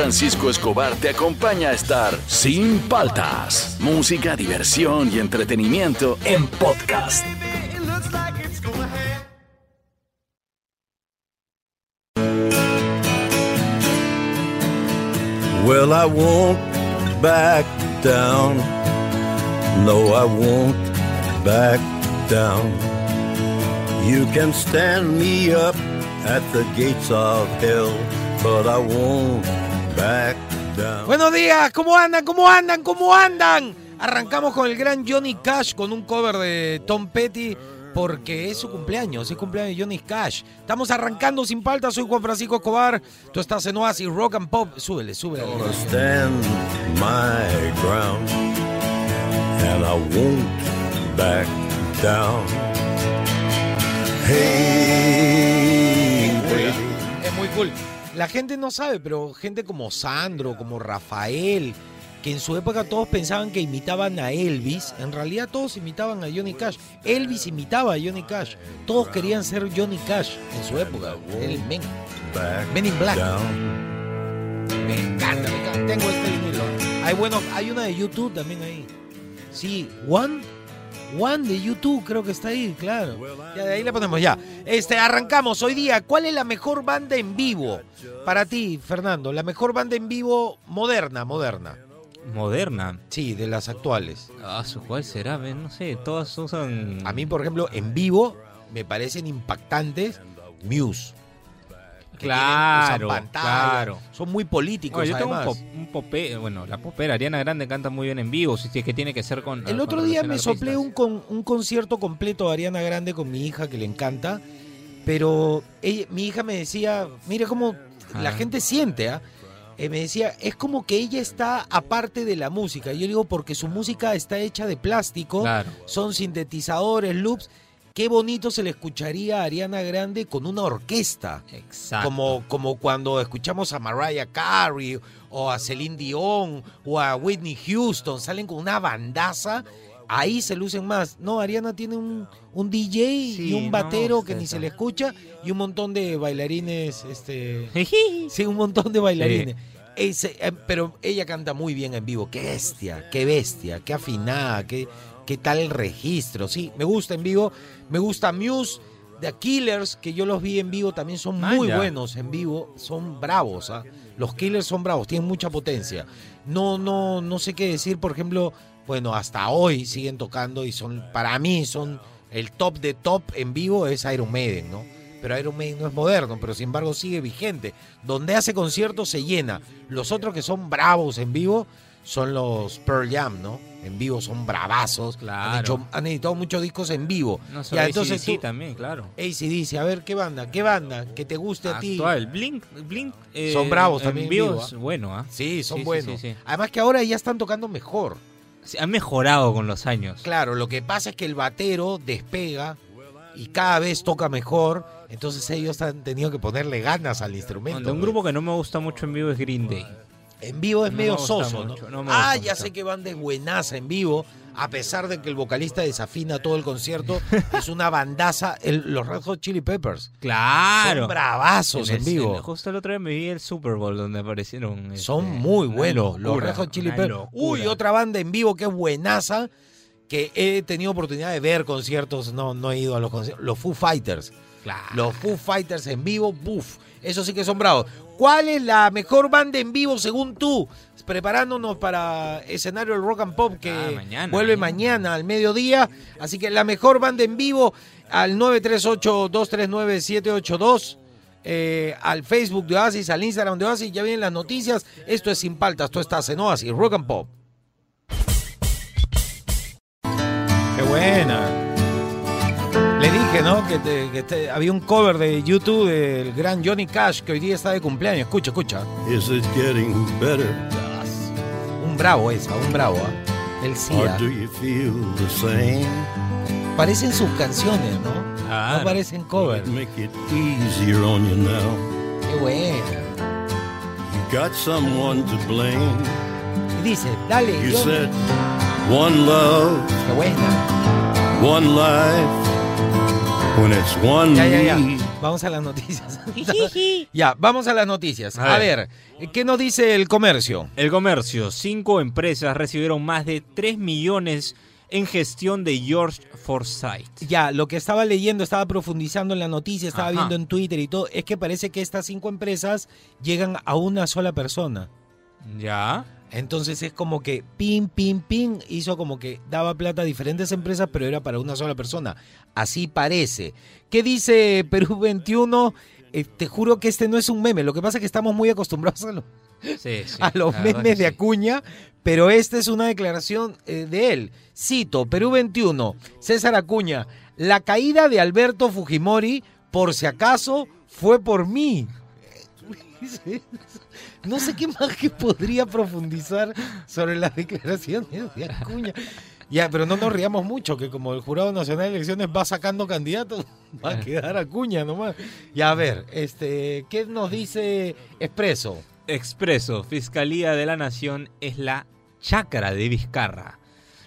Francisco Escobar te acompaña a estar sin paltas. Música, diversión y entretenimiento en podcast. Well, I won't back down. No, I won't back down. You can stand me up at the gates of hell, but I won't back down. Buenos días, ¿cómo andan? ¿Cómo andan? ¿Cómo andan? Arrancamos con el gran Johnny Cash con un cover de Tom Petty porque es su cumpleaños, es cumpleaños de Johnny Cash. Estamos arrancando sin falta, soy Juan Francisco Escobar, tú estás en Oasis Rock and Pop. Súbele, súbele. Stand my ground, and I won't back down. Hey. Es muy cool. La gente no sabe, pero gente como Sandro, como Rafael, que en su época todos pensaban que imitaban a Elvis, en realidad todos imitaban a Johnny Cash. Elvis imitaba a Johnny Cash. Todos querían ser Johnny Cash en su época. El men. Men in Black. Me encanta, me encanta. Tengo este vinilo. Hay bueno, hay una de YouTube también ahí. Sí, One. One de YouTube creo que está ahí, claro. Ya de ahí le ponemos ya. Este, arrancamos hoy día. ¿Cuál es la mejor banda en vivo? Para ti, Fernando, la mejor banda en vivo moderna, moderna. Moderna. Sí, de las actuales. Ah, su ¿cuál será? No sé, todas usan. A mí, por ejemplo, en vivo me parecen impactantes Muse. Que tienen- Claro, usan pantalla, claro. Son muy políticos, yo tengo un, pop, un popé- bueno, la popera Ariana Grande canta muy bien en vivo, si es que tiene que ser con. El con otro día me soplé un, con, un concierto completo de Ariana Grande con mi hija que le encanta, pero ella- mi hija me decía, mire cómo la gente siente, ¿ah? Eh, me decía, es como que ella está aparte de la música. Yo digo, porque su música está hecha de plástico, Claro. son sintetizadores, loops. Qué bonito se le escucharía a Ariana Grande con una orquesta. Exacto. Como, como cuando escuchamos a Mariah Carey o a Celine Dion o a Whitney Houston, salen con una bandaza, ahí se lucen más. No, Ariana tiene un, un DJ y un no, batero que ni se le escucha y un montón de bailarines, este... Sí, un montón de bailarines. Ese, eh, pero ella canta muy bien en vivo. Qué bestia, qué bestia, qué afinada, qué, qué tal registro. Sí, me gusta en vivo. Me gusta Muse, The Killers, que yo los vi en vivo, también son muy Vaya. buenos en vivo. Son bravos, ¿ah? Los Killers son bravos, tienen mucha potencia. No, no, no sé qué decir, por ejemplo, bueno, hasta hoy siguen tocando y son, para mí, son el top de top en vivo es Iron Maiden, ¿no? Pero Iron Maiden no es moderno, pero sin embargo sigue vigente. Donde hace conciertos se llena. Los otros que son bravos en vivo son los Pearl Jam, ¿no? En vivo son bravazos. Han, Claro. hecho- han editado muchos discos en vivo. No solo ya, entonces sí tú, también, claro. dice, a ver, ¿qué banda? ¿Qué banda? Que te guste a ti. Actual. Blink, Blink. eh, Son bravos en también en vivo es ¿ah? bueno, ¿ah? Sí, son Sí, buenos. sí, sí. Además que ahora ya están tocando mejor. Sí, Han mejorado con los años. Claro, lo que pasa es que el batero despega y cada vez toca mejor, entonces ellos han tenido que ponerle ganas al instrumento. Un güey. grupo que no me gusta mucho en vivo es Green Day. En vivo es No medio me soso, ¿no? mucho, no me ah, ya mucho. sé que van de buenaza en vivo, a pesar de que el vocalista desafina todo el concierto, es una bandaza, el- los Red Hot Chili Peppers. Claro. Son bravazos en, el- vivo. justo el otro día me vi el Super Bowl donde aparecieron. Son este, muy una buenos los Red Hot Chili Peppers. Uy, otra banda en vivo que es buenaza, que he tenido oportunidad de ver conciertos, no, no he ido a los conciertos, los Foo Fighters. Claro. Los Foo Fighters en vivo, buf, eso sí que son bravos. ¿Cuál es la mejor banda en vivo según tú? Preparándonos para escenario del Rock and Pop que Ah, mañana, vuelve mañana. mañana. al mediodía. Así que la mejor banda en vivo al 938-239-782. eh, al Facebook de Oasis, al Instagram de Oasis, ya vienen las noticias. Esto es Sin Paltas, tú estás en Oasis, Rock and Pop. Qué buena. Le dije, ¿no? Que, te- que te- había un cover de YouTube del gran Johnny Cash que hoy día está de cumpleaños. Escucha, escucha. Is it getting better, Un bravo esa, un bravo. or ¿ah? do you feel the same? Parecen sus canciones, ¿no? No parecen covers. Make it easier on you now. Qué buena. You got someone to blame. Y dice, dale, You Johnny. said one love, Qué buena. one life. When it's one Ya, ya, ya. Vamos a las noticias. ya, vamos a las noticias. A A ver, ¿qué nos dice el comercio? El comercio. Cinco empresas recibieron más de 3 millones en gestión de George Forsyth. Ya, lo que estaba leyendo, estaba profundizando en la noticia, estaba Ajá. viendo en Twitter y todo, es que parece que estas cinco empresas llegan a una sola persona. ¿Ya? Entonces es como que pin, pin, pin, hizo como que daba plata a diferentes empresas, pero era para una sola persona. Así parece. ¿Qué dice Perú 21? Eh, te juro que este no es un meme. Lo que pasa es que estamos muy acostumbrados a, lo- Sí, sí. a los memes de sí. Acuña, pero esta es una declaración eh, de él. Cito, Perú 21, César Acuña, la caída de Alberto Fujimori, por si acaso, fue por mí. No sé qué más que podría profundizar sobre las declaraciones de Acuña. Ya, pero no nos riamos mucho, que como el Jurado Nacional de Elecciones va sacando candidatos, va a quedar Acuña nomás. Ya, a ver, este, ¿qué nos dice Expreso? Expreso, Fiscalía de la Nación es la chácara de Vizcarra.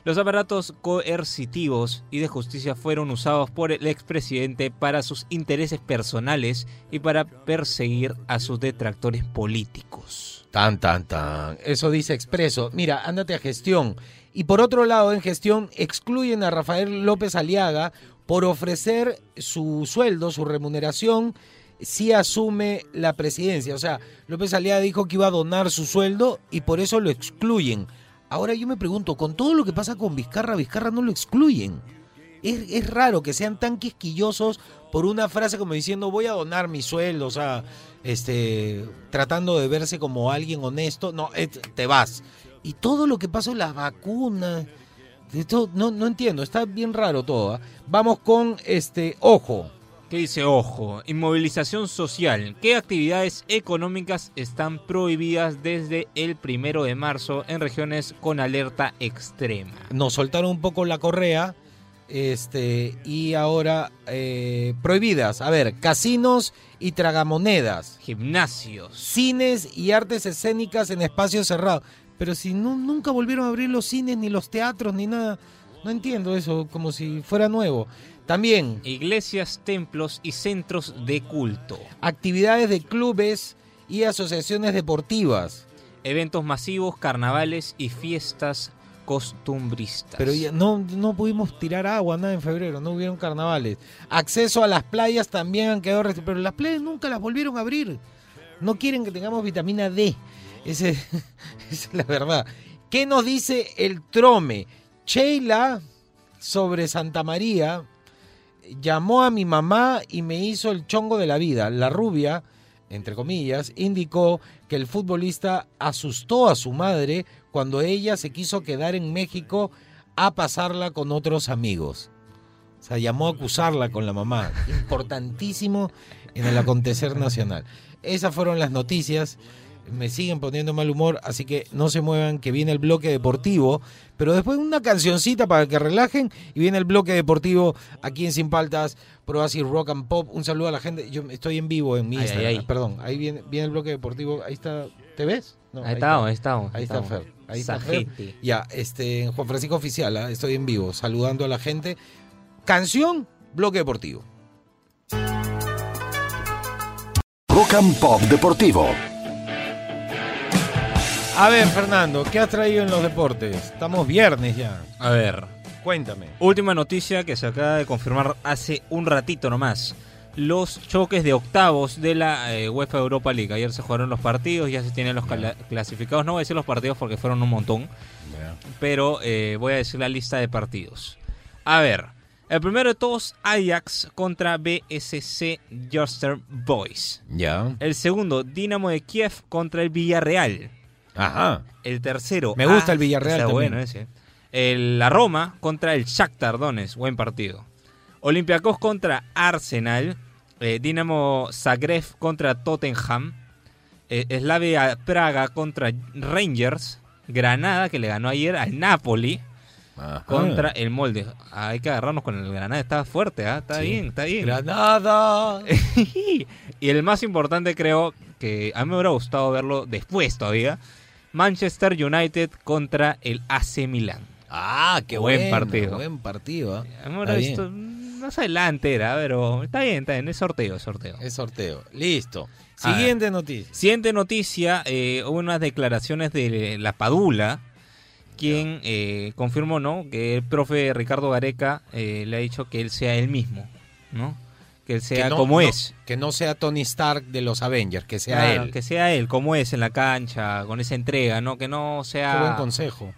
Los aparatos coercitivos y de justicia fueron usados por el expresidente para sus intereses personales y para perseguir a sus detractores políticos. Tan, tan, tan. Eso dice Expreso. Mira, ándate a gestión. Y por otro lado, en gestión excluyen a Rafael López Aliaga por ofrecer su sueldo, su remuneración, si asume la presidencia. O sea, López Aliaga dijo que iba a donar su sueldo y por eso lo excluyen. Ahora yo me pregunto, con todo lo que pasa con Vizcarra, Vizcarra no lo excluyen. Es, es raro que sean tan quisquillosos por una frase como diciendo voy a donar mi sueldo, o sea, este, tratando de verse como alguien honesto. No, te vas. Y todo lo que pasó, las vacunas, esto, no, no entiendo, está bien raro todo. ¿ah? Vamos con este, ojo. ¿Qué dice? Ojo, inmovilización social. ¿Qué actividades económicas están prohibidas desde el primero de marzo en regiones con alerta extrema? Nos soltaron un poco la correa. Este, y ahora eh, prohibidas. A ver, casinos y tragamonedas. Gimnasios. cines y artes escénicas en espacios cerrados. Pero si no, nunca volvieron a abrir los cines, ni los teatros, ni nada. No entiendo eso, como si fuera nuevo. También Iglesias, templos y centros de culto. actividades de clubes y asociaciones deportivas. Eventos masivos, carnavales y fiestas costumbristas. Pero ya no, no pudimos tirar agua, nada en febrero, no hubieron carnavales. Acceso a las playas también han quedado restringidos, pero las playas nunca las volvieron a abrir. No quieren que tengamos vitamina D. Ese- esa es la verdad. ¿Qué nos dice el trome? Sheila sobre Santa María llamó a mi mamá y me hizo el chongo de la vida. La rubia, entre comillas, indicó que el futbolista asustó a su madre cuando ella se quiso quedar en México a pasarla con otros amigos. O sea, llamó a acusarla con la mamá. Importantísimo en el acontecer nacional. Esas fueron las noticias. Me siguen poniendo mal humor, así que no se muevan, que viene el bloque deportivo. Pero después una cancioncita para que relajen y viene el bloque deportivo aquí en Sin Paltas, Proasi Rock and Pop. Un saludo a la gente. Yo estoy en vivo en mi Ay, Instagram. ay, ay. Perdón, ahí viene, viene el bloque deportivo. Ahí está. ¿Te ves? No, ahí estamos, ahí estamos. Ahí está estamos. Fer. Ahí está Fer. Ya, este, Juan Francisco Oficial, ¿ah? estoy en vivo, saludando a la gente. Canción, bloque deportivo. Rock and Pop Deportivo. A ver, Fernando, ¿qué has traído en los deportes? Estamos viernes ya. A ver, Cuéntame. última noticia que se acaba de confirmar hace un ratito nomás. Los choques de octavos de la eh, UEFA Europa League. Ayer se jugaron los partidos, ya se tienen los clasificados. No voy a decir los partidos porque fueron un montón. pero eh, voy a decir la lista de partidos. A ver, el primero de todos, Ajax contra BSC Juster Boys. Ya. El segundo, Dinamo de Kiev contra el Villarreal. Ajá. El tercero, Me gusta ah, el Villarreal está también. bueno ese. El- la Roma contra el Shakhtar Donetsk, buen partido. Olympiacos contra Arsenal. eh, Dinamo Zagreb contra Tottenham. eh, Slavia Praga contra Rangers. Granada, que le ganó ayer al Napoli. Ajá. Contra el Molde. Hay que agarrarnos con el Granada. Está fuerte, ¿ah? está Sí. bien, está bien. Granada. y el más importante creo que a mí me hubiera gustado verlo después todavía. Manchester United contra el AC Milan. Ah, qué Buen partido. Buen partido. ¿ah? A mí me hubiera Está visto- bien. más adelante era, pero está bien, está bien, es sorteo, es sorteo. Es sorteo. Listo. Siguiente noticia. Siguiente noticia, eh, hubo unas declaraciones de la Padula, quien eh, confirmó, ¿no? Que el profe Ricardo Gareca eh, le ha dicho que él sea él mismo, ¿no? Que sea Que no- como no- es. Que no sea Tony Stark de los Avengers, que sea Claro, él. Que sea él, como es en la cancha, con esa entrega, ¿no? Que no Qué sea... buen consejo.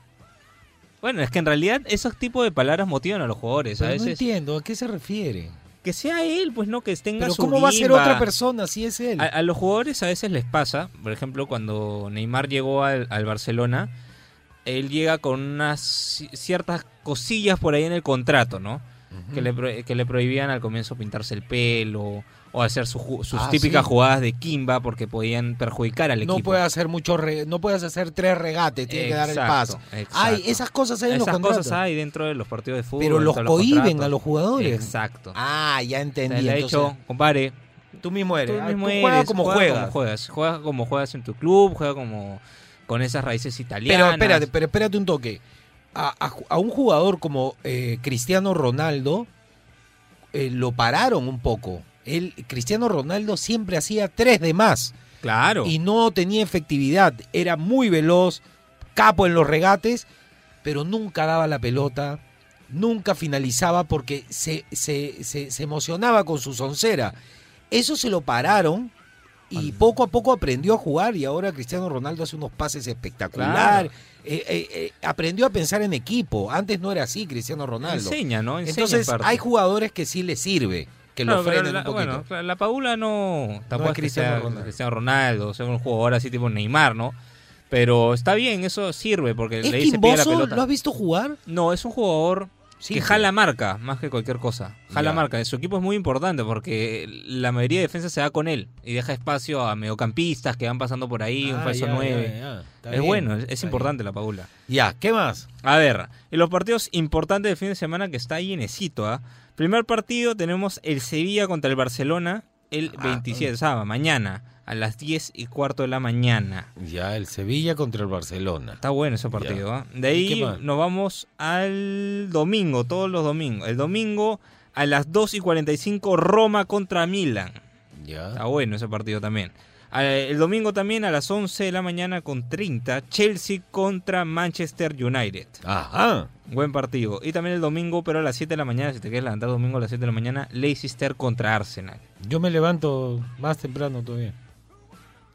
Bueno, es que en realidad esos tipos de palabras motivan a los jugadores. Pero a no veces entiendo, ¿a qué se refiere? que sea él, pues no, que tenga Pero su ¿cómo va a ser otra persona si es él? A, a los jugadores a veces les pasa, por ejemplo, cuando Neymar llegó al, al Barcelona, él llega con unas ci- ciertas cosillas por ahí en el contrato, ¿no? Que, le, que le prohibían al comienzo pintarse el pelo o hacer su sus Ah, típicas sí. jugadas de Kimba porque podían perjudicar al no equipo. puedes hacer mucho re- no puedes hacer tres regates, tiene que dar el paso. Exacto, exacto. Ay, esas cosas hay en los Esas contratos. cosas hay dentro de los partidos de fútbol. pero los cohiben a los jugadores. Exacto. Ah, ya O entendí. sea, le ha entonces, dicho, compadre, tú mismo eres. Tú ah, mismo tú eres, juegas como juega juegas. como juegas. Juega como juegas en tu club, juega como con esas raíces Pero italianas. espérate, pero espérate un toque. A, a un jugador como eh, Cristiano Ronaldo eh, lo pararon un poco. Él, Cristiano Ronaldo siempre hacía tres de más Claro. y no tenía efectividad. Era muy veloz, capo en los regates, pero nunca daba la pelota, nunca finalizaba porque se, se, se- se emocionaba con su soncera. Eso se lo pararon y poco a poco aprendió a jugar y ahora Cristiano Ronaldo hace unos pases espectaculares. Eh, eh, aprendió a pensar en equipo. Antes no era así Cristiano Ronaldo. Enseña, ¿no? Enseña Entonces en hay jugadores que sí le sirve, que lo pero frenen la, un poquito. Bueno, la Paula no tampoco es Cristiano sea Ronaldo. Cristiano Ronaldo, o sea, un jugador así tipo Neymar, ¿no? Pero está bien, eso sirve porque ¿Es le dice pide la pelota. ¿Lo has visto jugar? No, es un jugador Sí, que jala marca más que cualquier cosa. Jala Ya. marca. Su equipo es muy importante porque la mayoría de defensa se da con él y deja espacio a mediocampistas que van pasando por ahí, un Ah, falso ya, 9. ya, ya. Está Es bien, bueno, es, importante la Paula. Ya, ¿qué más? A ver, en los partidos importantes del fin de semana que está llenecito, ¿ah? Primer partido tenemos el Sevilla contra el Barcelona el Ah, 27, sábado, mañana, a las 10 y cuarto de la mañana. Ya, el Sevilla contra el Barcelona. Está bueno ese partido, ¿ah? De ¿Y qué ahí nos vamos al domingo, todos los domingos. El domingo a las 2 y 45 Roma contra Milan. Está Ya. bueno ese partido también. Ah, El domingo también a las 11 de la mañana con 30 Chelsea contra Manchester United. Ajá. Buen partido. Y también el domingo, pero a las 7 de la mañana, si te quieres levantar domingo a las 7 de la mañana, Leicester contra Arsenal. Yo me levanto más temprano todavía.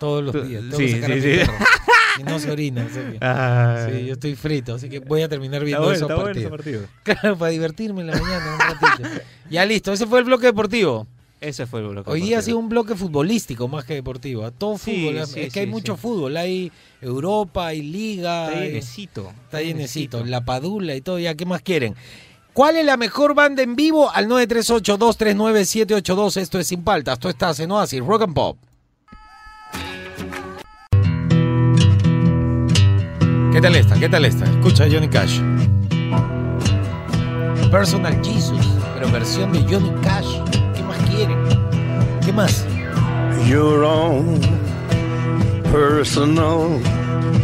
Todos los días. Tengo sí, que sacar a sí, mi sí. perro. Y no se orina. así que- Sí, yo estoy frito, así que voy a terminar viendo esos partidos. partido. Claro, para divertirme en la mañana un ratito. Ya listo, ese fue el bloque deportivo. Ese fue el bloque. Hoy día ha sido un bloque futbolístico más que deportivo. A Todo Sí, fútbol. sí, es que hay mucho sí. fútbol. Hay Europa, hay Liga. Está hay- llenecito. Está llenecito. La Padula y todo. Ya, ¿qué más quieren? ¿Cuál es la mejor banda en vivo? Al 938-239-782. Esto es Sin Paltas. Tú estás en Oasis Rock and Pop. ¿Qué tal esta? ¿Qué tal esta? Escucha a Johnny Cash. Personal Jesus, pero versión de Johnny Cash. ¿Qué más quieren? ¿Qué más? Your own personal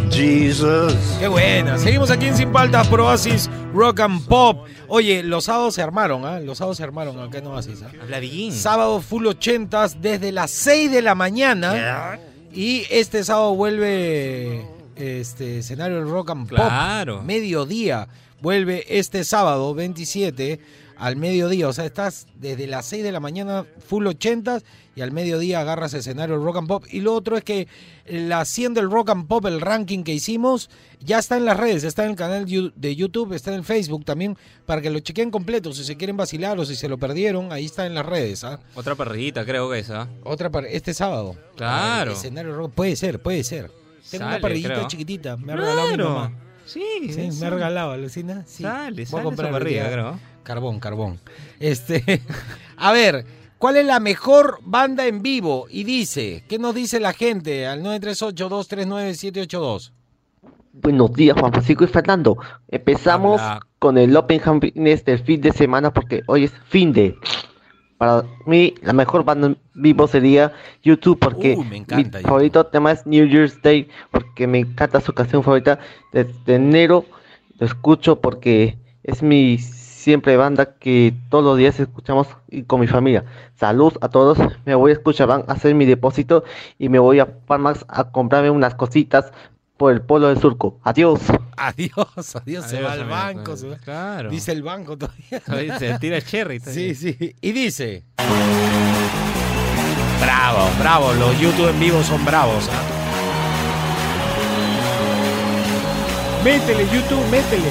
Jesus. Qué buena. Seguimos aquí en Sin Paltas por Oasis Rock and Pop. Oye, los sábados se armaron, ¿ah? Los sábados se armaron acá en Oasis. ¿ah? Habla bien. Sábado full 80 desde las 6 de la mañana. Y este sábado vuelve este escenario del Rock and Pop. Claro. Mediodía. Vuelve este sábado 27 al mediodía. O sea, estás desde las 6 de la mañana full 80 y al mediodía agarras escenario del Rock and Pop. Y lo otro es que la 100 del Rock and Pop, el ranking que hicimos, ya está en las redes. Está en el canal de YouTube, está en el Facebook también, para que lo chequen completo. Si se quieren vacilar o si se lo perdieron, ahí está en las redes. ¿ah? Otra parrillita, creo que esa. Otra para este sábado. Claro. El escenario rock. Puede ser, puede ser. Tengo una parrillita creo. chiquitita. Me ha regalado mi mamá. Sí, Sí, me ha regalado, alucina. Sí. Sale, Voy a comprar parrilla, creo. Carbón, carbón. Este, a ver, ¿cuál es la mejor banda en vivo? Y dice, ¿qué nos dice la gente al 938-239-782? Buenos días, Juan Francisco y Fernando. Empezamos con el Open Fitness del fin de semana porque hoy es fin de. Para mí, la mejor banda en vivo sería YouTube porque Uy, me encanta mi YouTube. favorito tema es New Year's Day porque me encanta su canción favorita desde enero. Lo escucho porque es mi siempre banda que todos los días escuchamos y con mi familia. Salud a todos, me voy a escuchar, van a hacer mi depósito y me voy a Farmax a comprarme unas cositas por el polo del surco. Adiós. Adiós, adiós, se va al banco. pues, se va- Claro. Dice el banco todavía. Se tira cherry. Sí, sí. Y dice. Bravo, bravo. Los YouTube en vivo son bravos. ¿ah? Métele, YouTube, métele.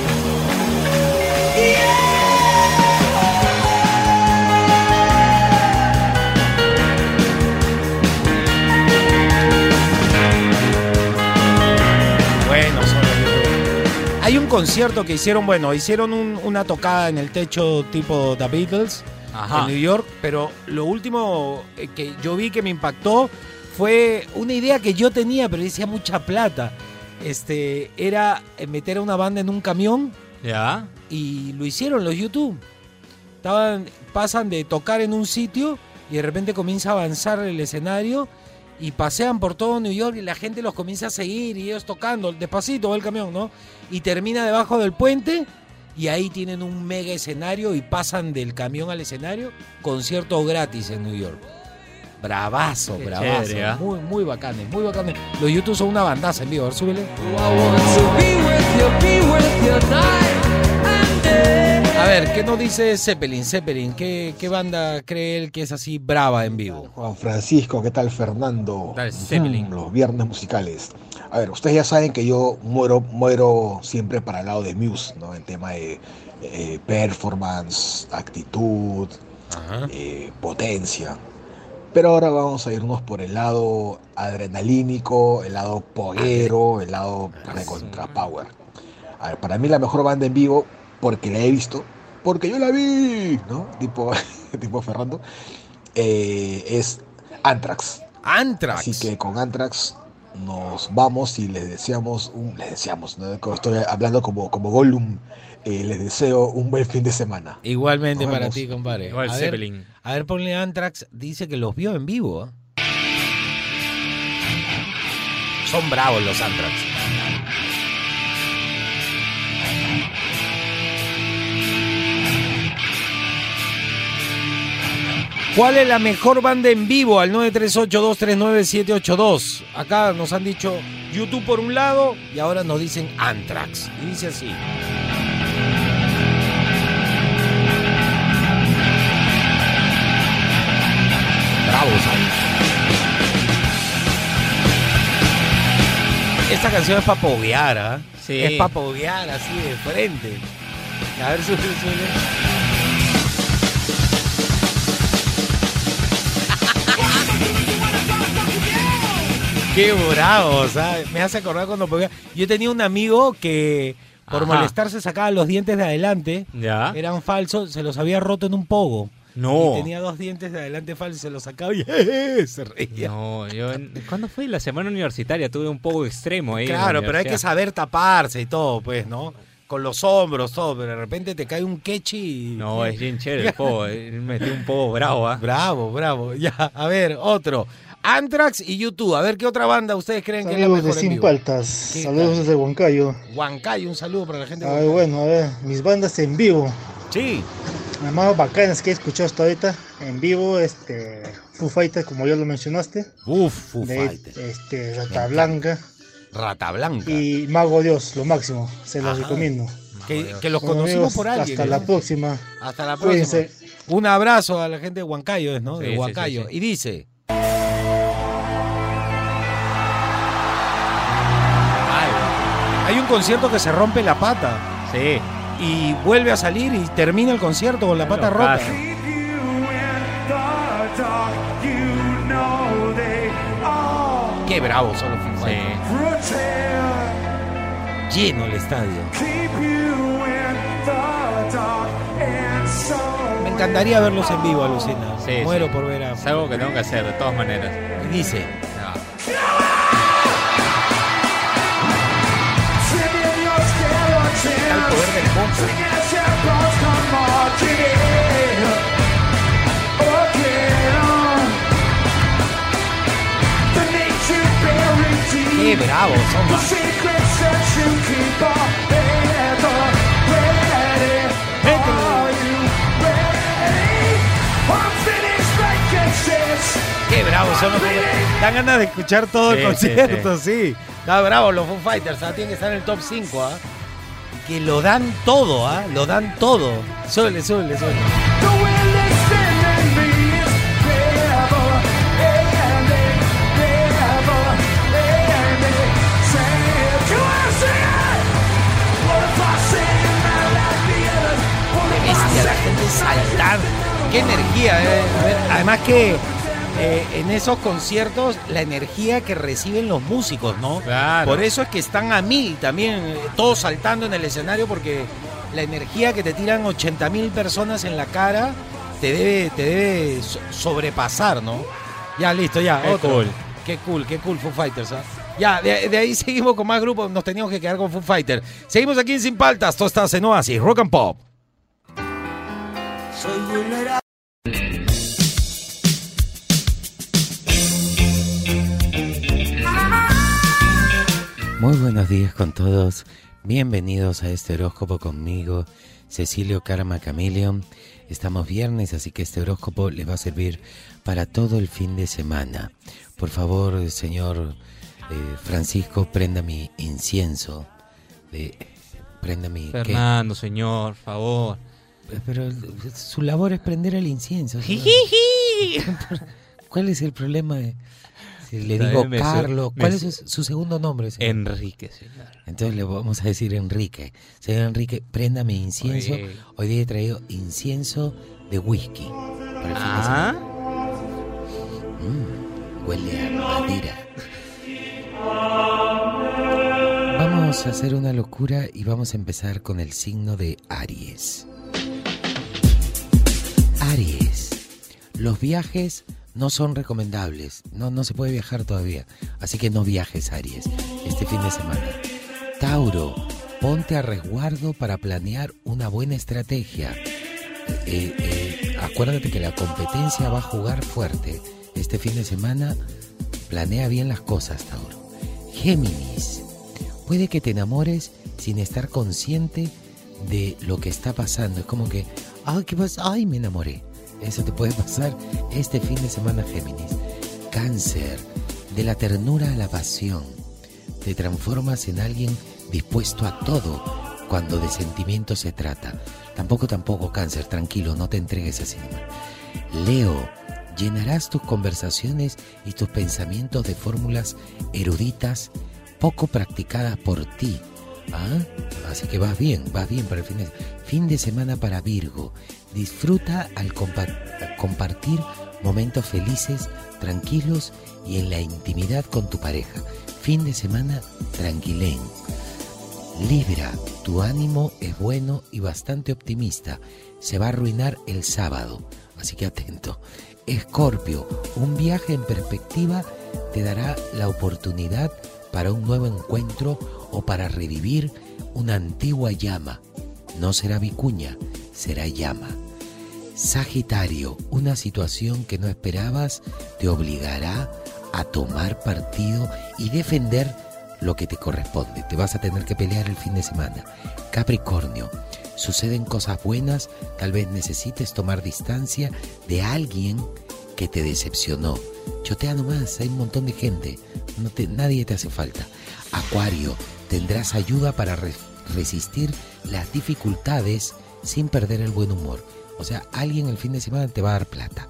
Hay un concierto que hicieron, bueno, hicieron un- una tocada en el techo tipo The Beatles Ajá. en New York, pero lo último eh, que yo vi que me impactó fue una idea que yo tenía, pero decía mucha plata. Este, era eh, meter a una banda en un camión Ya. y lo hicieron los YouTube. Estaban, pasan de tocar en un sitio y de repente comienza a avanzar el escenario y pasean por todo New York y la gente los comienza a seguir y ellos tocando, despacito va el camión, ¿no? Y termina debajo del puente y ahí tienen un mega escenario y pasan del camión al escenario, concierto gratis en New York. Bravazo, Qué bravazo. chévere, ¿ah? Muy, muy bacanes, muy bacanes. Los YouTube son una bandaza en vivo, a ver, súbele. A ver, ¿qué nos dice Zeppelin? Zeppelin, ¿qué, qué banda cree él que es así brava en vivo? Juan Francisco, ¿qué tal Fernando? Tal, Zeppelin. Los viernes musicales. A ver, ustedes ya saben que yo muero, muero siempre para el lado de Muse, ¿no? En tema de eh, performance, actitud, eh, potencia. Pero ahora vamos a irnos por el lado adrenalínico, el lado poguero, el lado recontra power. A ver, para mí la mejor banda en vivo, porque la he visto, porque yo la vi, ¿no? Tipo, tipo Fernando, eh, es Anthrax. Anthrax. Así que con Anthrax nos vamos y les deseamos, un, les deseamos, ¿no? estoy hablando como, como Gollum, eh, les deseo un buen fin de semana. Igualmente Nos para vemos. ti, compadre. Igual a, ver, Zeppelin. a ver, ponle Anthrax. Dice que los vio en vivo. ¿ah? Son bravos los Anthrax. ¿Cuál es la mejor banda en vivo? Al 938-239-782. Acá nos han dicho YouTube por un lado y ahora nos dicen Anthrax. Y dice así. Bravos ahí. Esta canción es para poguear, ¿ah? Sí. Es para poguear así de frente. A ver, sube, sube. Qué bravo, ¿sabes? Me hace acordar cuando pogueaba. Yo tenía un amigo que por Ajá. molestarse sacaba los dientes de adelante. Ya. Eran falsos, se los había roto en un pogo. No. Y tenía dos dientes de adelante falsos, se los sacaba y ¡eh! se reía. No, yo. ¿Cuándo fue la semana universitaria? Tuve un poco extremo ahí. Claro, pero hay que saber taparse y todo, pues, ¿no? Con los hombros, todo, pero de repente te cae un quechi y... No, es bien chévere el pogo. Él metió un poco bravo, ¿ah? Bravo, bravo. Ya, a ver, otro. Anthrax y YouTube. A ver qué otra banda ustedes creen que es la Saludos de mejor en Sin vivo. Paltas, ¿Qué saludos desde Huancayo. Huancayo, un saludo para la gente. de Ay, bueno, a ver, mis bandas en vivo, Sí. las más bacanas que he escuchado hasta ahorita, en vivo, este, Foo Fighters, como ya lo mencionaste, Uf, Foo de, Fighters. este, Rata Blanca Rata Blanca. y Mago Dios, lo máximo, se los Ajá. recomiendo. que, que los conocimos amigos, por alguien. Hasta ¿eh? la próxima. Hasta la próxima. Cuídense. Un abrazo a la gente de Huancayo, ¿es, ¿no? Sí, de sí, Huancayo. sí, sí. Y dice. Hay un concierto que se rompe la pata Sí. y vuelve a salir y termina el concierto con la pata rota. Qué bravos son los. Sí. Lleno el estadio. Me encantaría verlos en vivo, Alucina. Sí, Muero sí. por ver a. Es algo que tengo que hacer, de todas maneras. Y dice. poder del ¡Qué bravos son! ¡Qué bravos son! Los... Dan ganas de escuchar todo sí, el concierto, sí, sí. sí. Está bravo los Foo Fighters, ¿ah? tienen que estar en el top 5. ¿ah? ¿eh? Que lo dan todo, ¿ah? Lo dan todo. Súbele, súbele, súbele. Bestia, la gente saltando. Qué energía. eh. Además que eh, en esos conciertos la energía que reciben los músicos, ¿no? Claro. Por eso es que están a mil también, eh, todos saltando en el escenario porque la energía que te tiran 80 mil personas en la cara te debe, te debe so- sobrepasar, ¿no? Ya, listo, ya. Qué otro. cool. Qué cool, qué cool Foo Fighters. ¿ah? Ya, de, de ahí seguimos con más grupos, nos teníamos que quedar con Foo Fighters. Seguimos aquí en Sin Paltas, tú estás en Oasis, Rock and Pop. Muy buenos días con todos. Bienvenidos a este horóscopo conmigo, Cecilio Karma Chameleon. Estamos viernes, así que este horóscopo les va a servir para todo el fin de semana. Por favor, señor eh, Francisco, prenda mi incienso. Eh, prenda mi... ¿qué? Fernando, señor, por favor. Pero su labor es prender el incienso. señor. ¿Cuál es el problema? de- Si le digo me Carlos, me ¿cuál es su- segundo nombre? señor? Enrique, señor. Entonces le vamos a decir Enrique. Señor Enrique, préndame incienso. Oye. Hoy día he traído incienso de whisky. Para el Ah. Mm, huele a madera. Vamos a hacer una locura y vamos a empezar con el signo de Aries. Aries. Los viajes no son recomendables. No, no se puede viajar todavía. Así que no viajes, Aries, este fin de semana. Tauro. Ponte a resguardo para planear una buena estrategia. Eh, eh, acuérdate que la competencia va a jugar fuerte. Este fin de semana planea bien las cosas, Tauro. Géminis. Puede que te enamores sin estar consciente de lo que está pasando. Es como que, ay, ¿qué pasa? Ay, me enamoré. Eso te puede pasar este fin de semana, Géminis. Cáncer. De la ternura a la pasión. Te transformas en alguien dispuesto a todo cuando de sentimientos se trata. Tampoco, tampoco, cáncer, tranquilo, no te entregues así. nomás. Leo, llenarás tus conversaciones y tus pensamientos de fórmulas eruditas poco practicadas por ti. ¿Ah? Así que vas bien, vas bien para el fin de, fin de semana para Virgo. Disfruta al compa- compartir momentos felices, tranquilos y en la intimidad con tu pareja. Fin de semana tranquilén. Libra, tu ánimo es bueno y bastante optimista. Se va a arruinar el sábado, así que atento. Escorpio, un viaje en perspectiva te dará la oportunidad para un nuevo encuentro o para revivir una antigua llama. No será vicuña, será llama. Sagitario, una situación que no esperabas te obligará a tomar partido y defender lo que te corresponde. Te vas a tener que pelear el fin de semana. Capricornio, suceden cosas buenas, tal vez necesites tomar distancia de alguien que te decepcionó. Chotea nomás, hay un montón de gente, no te- nadie te hace falta. Acuario, tendrás ayuda para re- resistir las dificultades sin perder el buen humor. O sea, alguien el fin de semana te va a dar plata.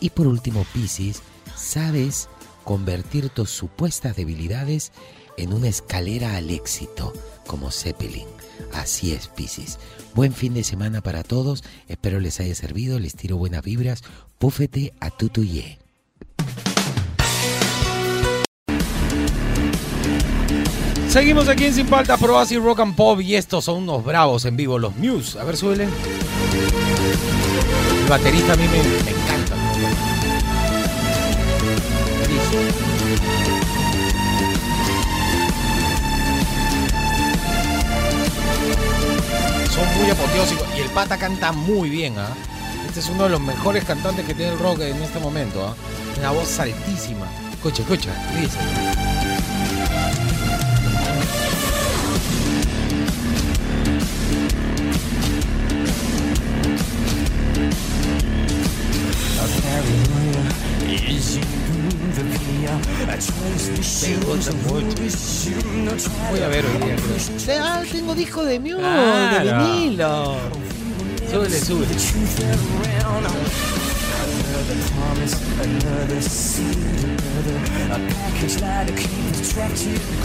Y por último, Piscis, sabes convertir tus supuestas debilidades en una escalera al éxito, como Zeppelin. Así es, Piscis. Buen fin de semana para todos. Espero les haya servido. Les tiro buenas vibras. Púfete a tutuyé. Seguimos aquí en Sin Falta, Pro Rock and Pop. Y estos son unos bravos en vivo, los Muse. A ver, súbele. El baterista a mí me, me encanta. Son muy apoteósicos y el pata canta muy bien, ¿ah? Este es uno de los mejores cantantes que tiene el rock en este momento, ¿ah? Una voz altísima. Escucha, escucha, ¿qué dice? Mucho. Voy a ver hoy día. creo. Ah, tengo disco de Mew, de Claro. vinilo. Súbele, súbele.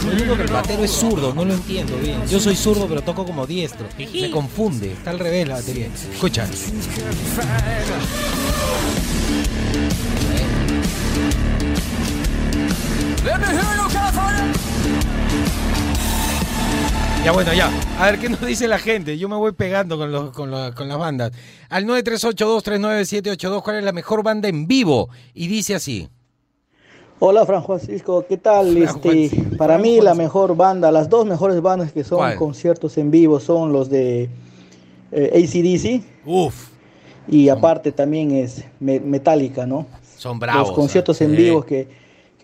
Lo único que el batero es zurdo, no lo entiendo bien. Yo soy zurdo, pero toco como diestro. Se confunde, está al revés la batería. Escucha. Ya bueno, ya. A ver qué nos dice la gente. Yo me voy pegando con, los, con, los- con las bandas. Al 938239782, ¿cuál es la mejor banda en vivo? Y dice así. Hola Fran Francisco, ¿qué tal? Fran Este, para mí la mejor banda, las dos mejores bandas que son ¿Cuál? conciertos en vivo son los de eh, ACDC Uf, y aparte también es Me- Metallica, ¿no? son bravos. Los conciertos ¿eh? en vivo que,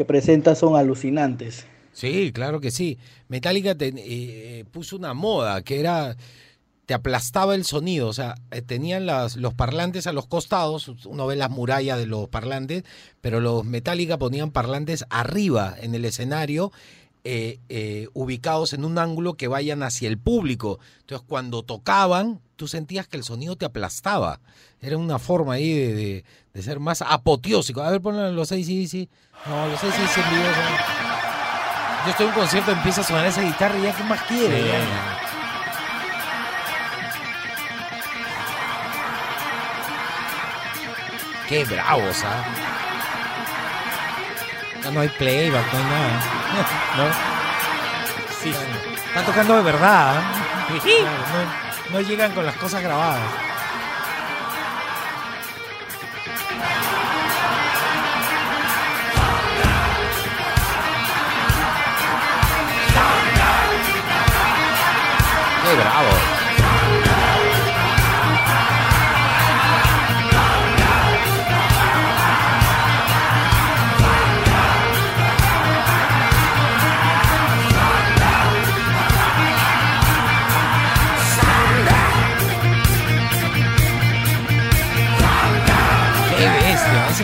que presenta son alucinantes. Sí, claro que sí. Metallica te- eh, eh, puso una moda que era te aplastaba el sonido, o sea, eh, tenían las, los parlantes a los costados, uno ve las murallas de los parlantes, pero los Metallica ponían parlantes arriba en el escenario, eh, eh, ubicados en un ángulo que vayan hacia el público. Entonces, cuando tocaban, tú sentías que el sonido te aplastaba. Era una forma ahí de, de- de ser más apoteósico. A ver, ponle los ACDC. No, los en vivo son- yo estoy en un concierto, empieza a sonar esa guitarra y ya, ¿qué más quiere? Sí. Qué bravos, ¿ah? No hay playback, no hay nada. ¿No? Sí. Están tocando de verdad. Claro, no, no llegan con las cosas grabadas. Qué bravo.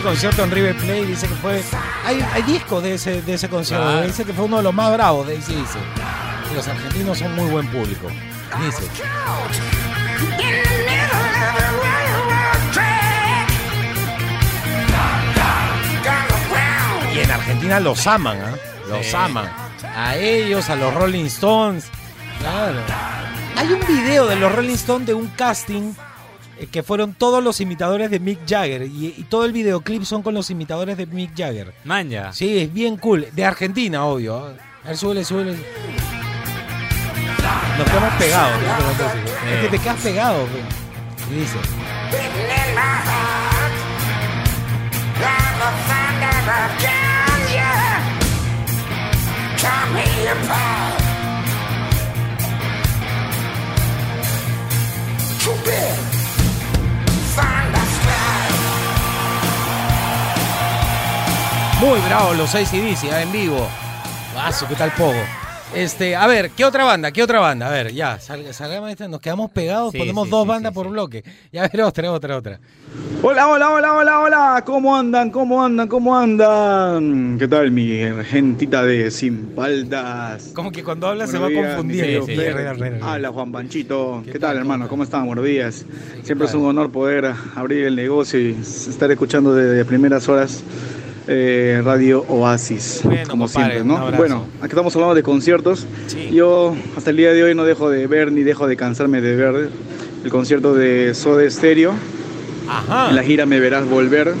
Concierto en River Plate dice que fue. Hay, hay discos de ese, de ese concierto. Dice que fue uno de los más bravos sí, dice. Los argentinos son muy buen público. Dice. Y en Argentina los aman, ¿ah? Los Sí. aman. A ellos, a los Rolling Stones. Claro. Hay un video de los Rolling Stones de un casting que fueron todos los imitadores de Mick Jagger. Y, y todo el videoclip son con los imitadores de Mick Jagger. Manja. Sí, es bien cool. De Argentina, obvio. A ver, súbele, súbele. Nos quedamos pegados. ¿no? Es que te quedas pegado. pe. Y dice. Muy bravo los ACDC ¿ah? en vivo. Vaso, ¿qué tal poco? Este, a ver, ¿qué otra banda? ¿Qué otra banda? A ver, ya, salga- salgamos de esta, nos quedamos pegados, Sí, ponemos sí, dos sí, bandas sí, por sí. bloque. Ya a ver, otra, otra, otra. Hola, hola, hola, hola, hola. ¿Cómo andan? ¿Cómo andan? ¿Cómo andan? ¿Qué tal, mi gentita de Sin Paltas? Como que cuando habla se va confundiendo. Hola, Juan Panchito. ¿Qué ¿Qué, tal, tal, hermano? cómo ¿Cómo están? Buenos días. ¿qué Siempre es un honor poder abrir el negocio y estar escuchando desde primeras horas eh, Radio Oasis, Bueno, como compadre, siempre. Bueno, aquí estamos hablando de conciertos. Sí. Yo hasta el día de hoy no dejo de ver ni dejo de cansarme de ver el concierto de Soda Stereo. Ajá. En la gira Me Verás Volver,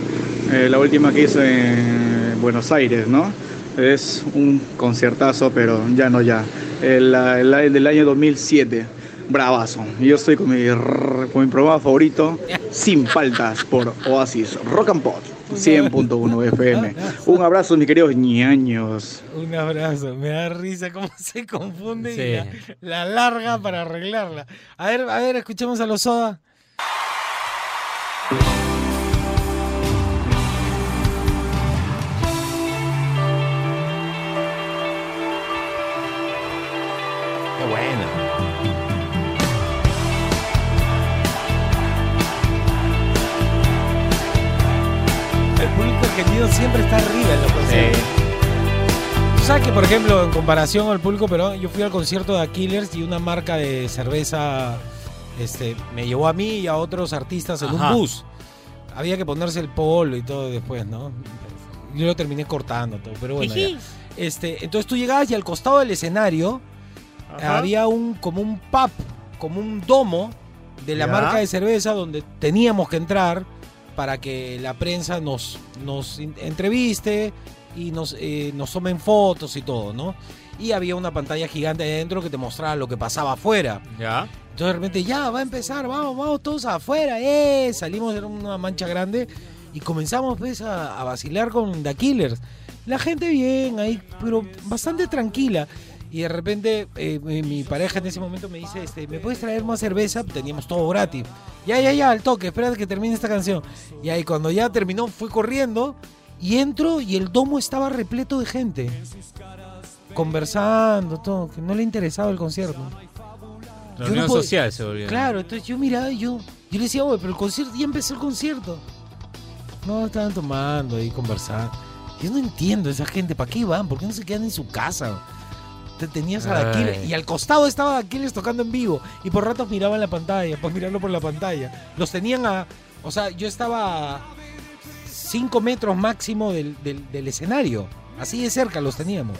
eh, la última que hizo en Buenos Aires, ¿no? Es un conciertazo, pero ya no ya. El, el- el del año 2007, bravazo. Yo estoy con mi, con mi programa favorito, Sin Faltas, por Oasis Rock and Pop, 100.1 FM. Un abrazo, mis queridos ñaños. Un abrazo, me da risa cómo se confunde y la, la larga para arreglarla. A ver, a ver, escuchemos a los Soda. Por ejemplo, en comparación al público pero yo fui al concierto de Killers y una marca de cerveza este, me llevó a mí y a otros artistas en Ajá. un bus. Había que ponerse el polo y todo después, ¿no? Yo lo terminé cortando todo, pero bueno. ya. Este, entonces tú llegabas y al costado del escenario Ajá. había un como un pub, como un domo de la Ya. marca de cerveza donde teníamos que entrar para que la prensa nos, nos entreviste y nos, eh, nos tomen fotos y todo, ¿no? Y había una pantalla gigante ahí adentro que te mostraba lo que pasaba afuera. Ya. Entonces de repente, ya, va a empezar, vamos, vamos todos afuera, eh. Salimos, era una mancha grande y comenzamos pues, a, a vacilar con The Killers. La gente bien ahí, pero bastante tranquila. Y de repente eh, mi, mi pareja en ese momento me dice, este, ¿me puedes traer más cerveza? Teníamos todo gratis. Ya, ya, ya, al toque, espérate que termine esta canción. Y ahí cuando ya terminó fui corriendo y entro y el domo estaba repleto de gente. Conversando, todo, que no le interesaba el concierto. Yo Reunión no social se volvió. Claro, entonces yo miraba y yo, yo le decía, oye, pero el concierto, ya empezó el concierto. No, estaban tomando ahí, conversando. Yo no entiendo esa gente, ¿para qué van? ¿Por qué no se quedan en su casa? Te tenías a Ay. Aquiles y al costado estaba Aquiles tocando en vivo y por ratos miraban la pantalla, para mirarlo por la pantalla. Los tenían a, o sea, yo estaba 5 metros máximo del, del- del escenario, así de cerca los teníamos.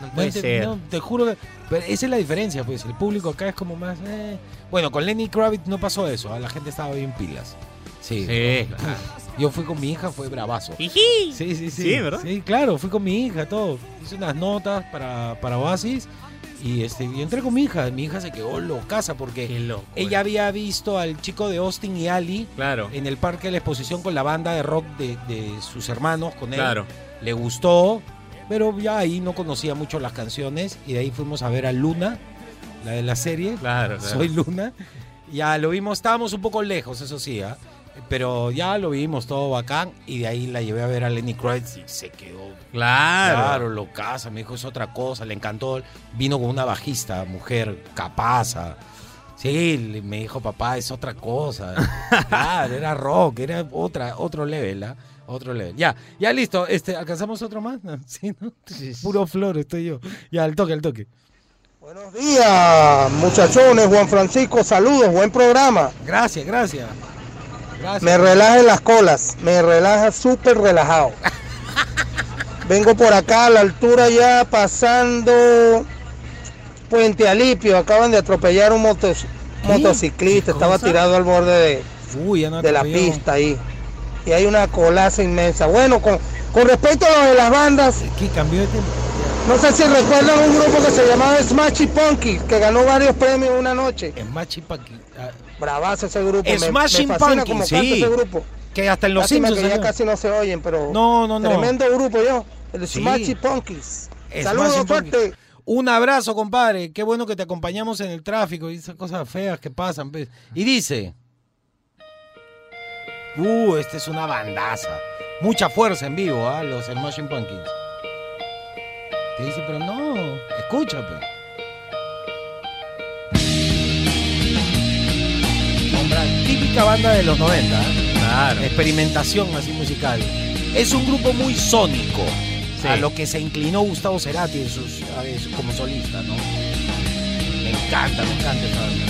No puede te, ser. no, te juro que. Pero esa es la diferencia, pues. El público acá es como más. eh. Bueno, con Lenny Kravitz no pasó eso. ¿ah? La gente estaba bien pilas. Sí. Sí, claro. Yo fui con mi hija, fue bravazo. Sí, sí, sí. Sí, ¿verdad? Sí, claro, fui con mi hija, todo. Hice unas notas para, para Oasis y, este, y entré con mi hija. Mi hija se quedó locaza porque ella había visto al chico de Austin y Ali Claro. en el parque de la exposición con la banda de rock de, de sus hermanos, con él Claro. le gustó, pero ya ahí no conocía mucho las canciones y de ahí fuimos a ver a Luna, la de la serie. Claro, claro. Soy Luna. Ya lo vimos, estábamos un poco lejos, eso sí, ¿ah? Pero ya lo vimos todo bacán y de ahí la llevé a ver a Lenny Kravitz y se quedó. Claro. Claro, lo casa, me dijo es otra cosa, le encantó. Vino con una bajista, mujer capaz. ah. Sí, me dijo papá, es otra cosa. claro, era rock, era otra, otro level, ¿ah? Otro level. Ya, ya listo. Este, ¿Alcanzamos otro más? No, Sí, ¿no? Puro flor estoy yo. Ya, al toque, al toque. Buenos días, muchachones. Juan Francisco, saludos, buen programa. Gracias, gracias. Gracias. Me relaja en las colas, me relaja súper relajado. Vengo por acá a la altura ya pasando Puente Alipio. Acaban de atropellar un motos- motociclista, estaba tirado al borde de, Uy, ya no de la pista ahí. Y hay una colaza inmensa. Bueno, con, con respecto a lo de las bandas, ¿Qué cambió de tema? No sé si recuerdan un grupo que se llamaba Smashy Punky, que ganó varios premios una noche. Smash Paki. ah, Bravazo ese grupo. como canta sí. ese grupo. Que hasta en los Lástima Simpsons. que ya salió. casi no se oyen, pero No, no, no. tremendo grupo yo. El Sí. Smashy Punkies. Saludos fuerte. Un abrazo, compadre. Qué bueno que te acompañamos en el tráfico y esas cosas feas que pasan. pues. Y dice. Uh, esta es una bandaza. Mucha fuerza en vivo, ¿ah? Los Smashing Pumpkins. Te dice, pero no, escucha, pues. Típica banda de los 90, ¿ah? Claro. experimentación así musical. Es un grupo muy sónico, Sí. a lo que se inclinó Gustavo Cerati en sus, a ver, como solista, ¿no? Me encanta, me encanta esta banda.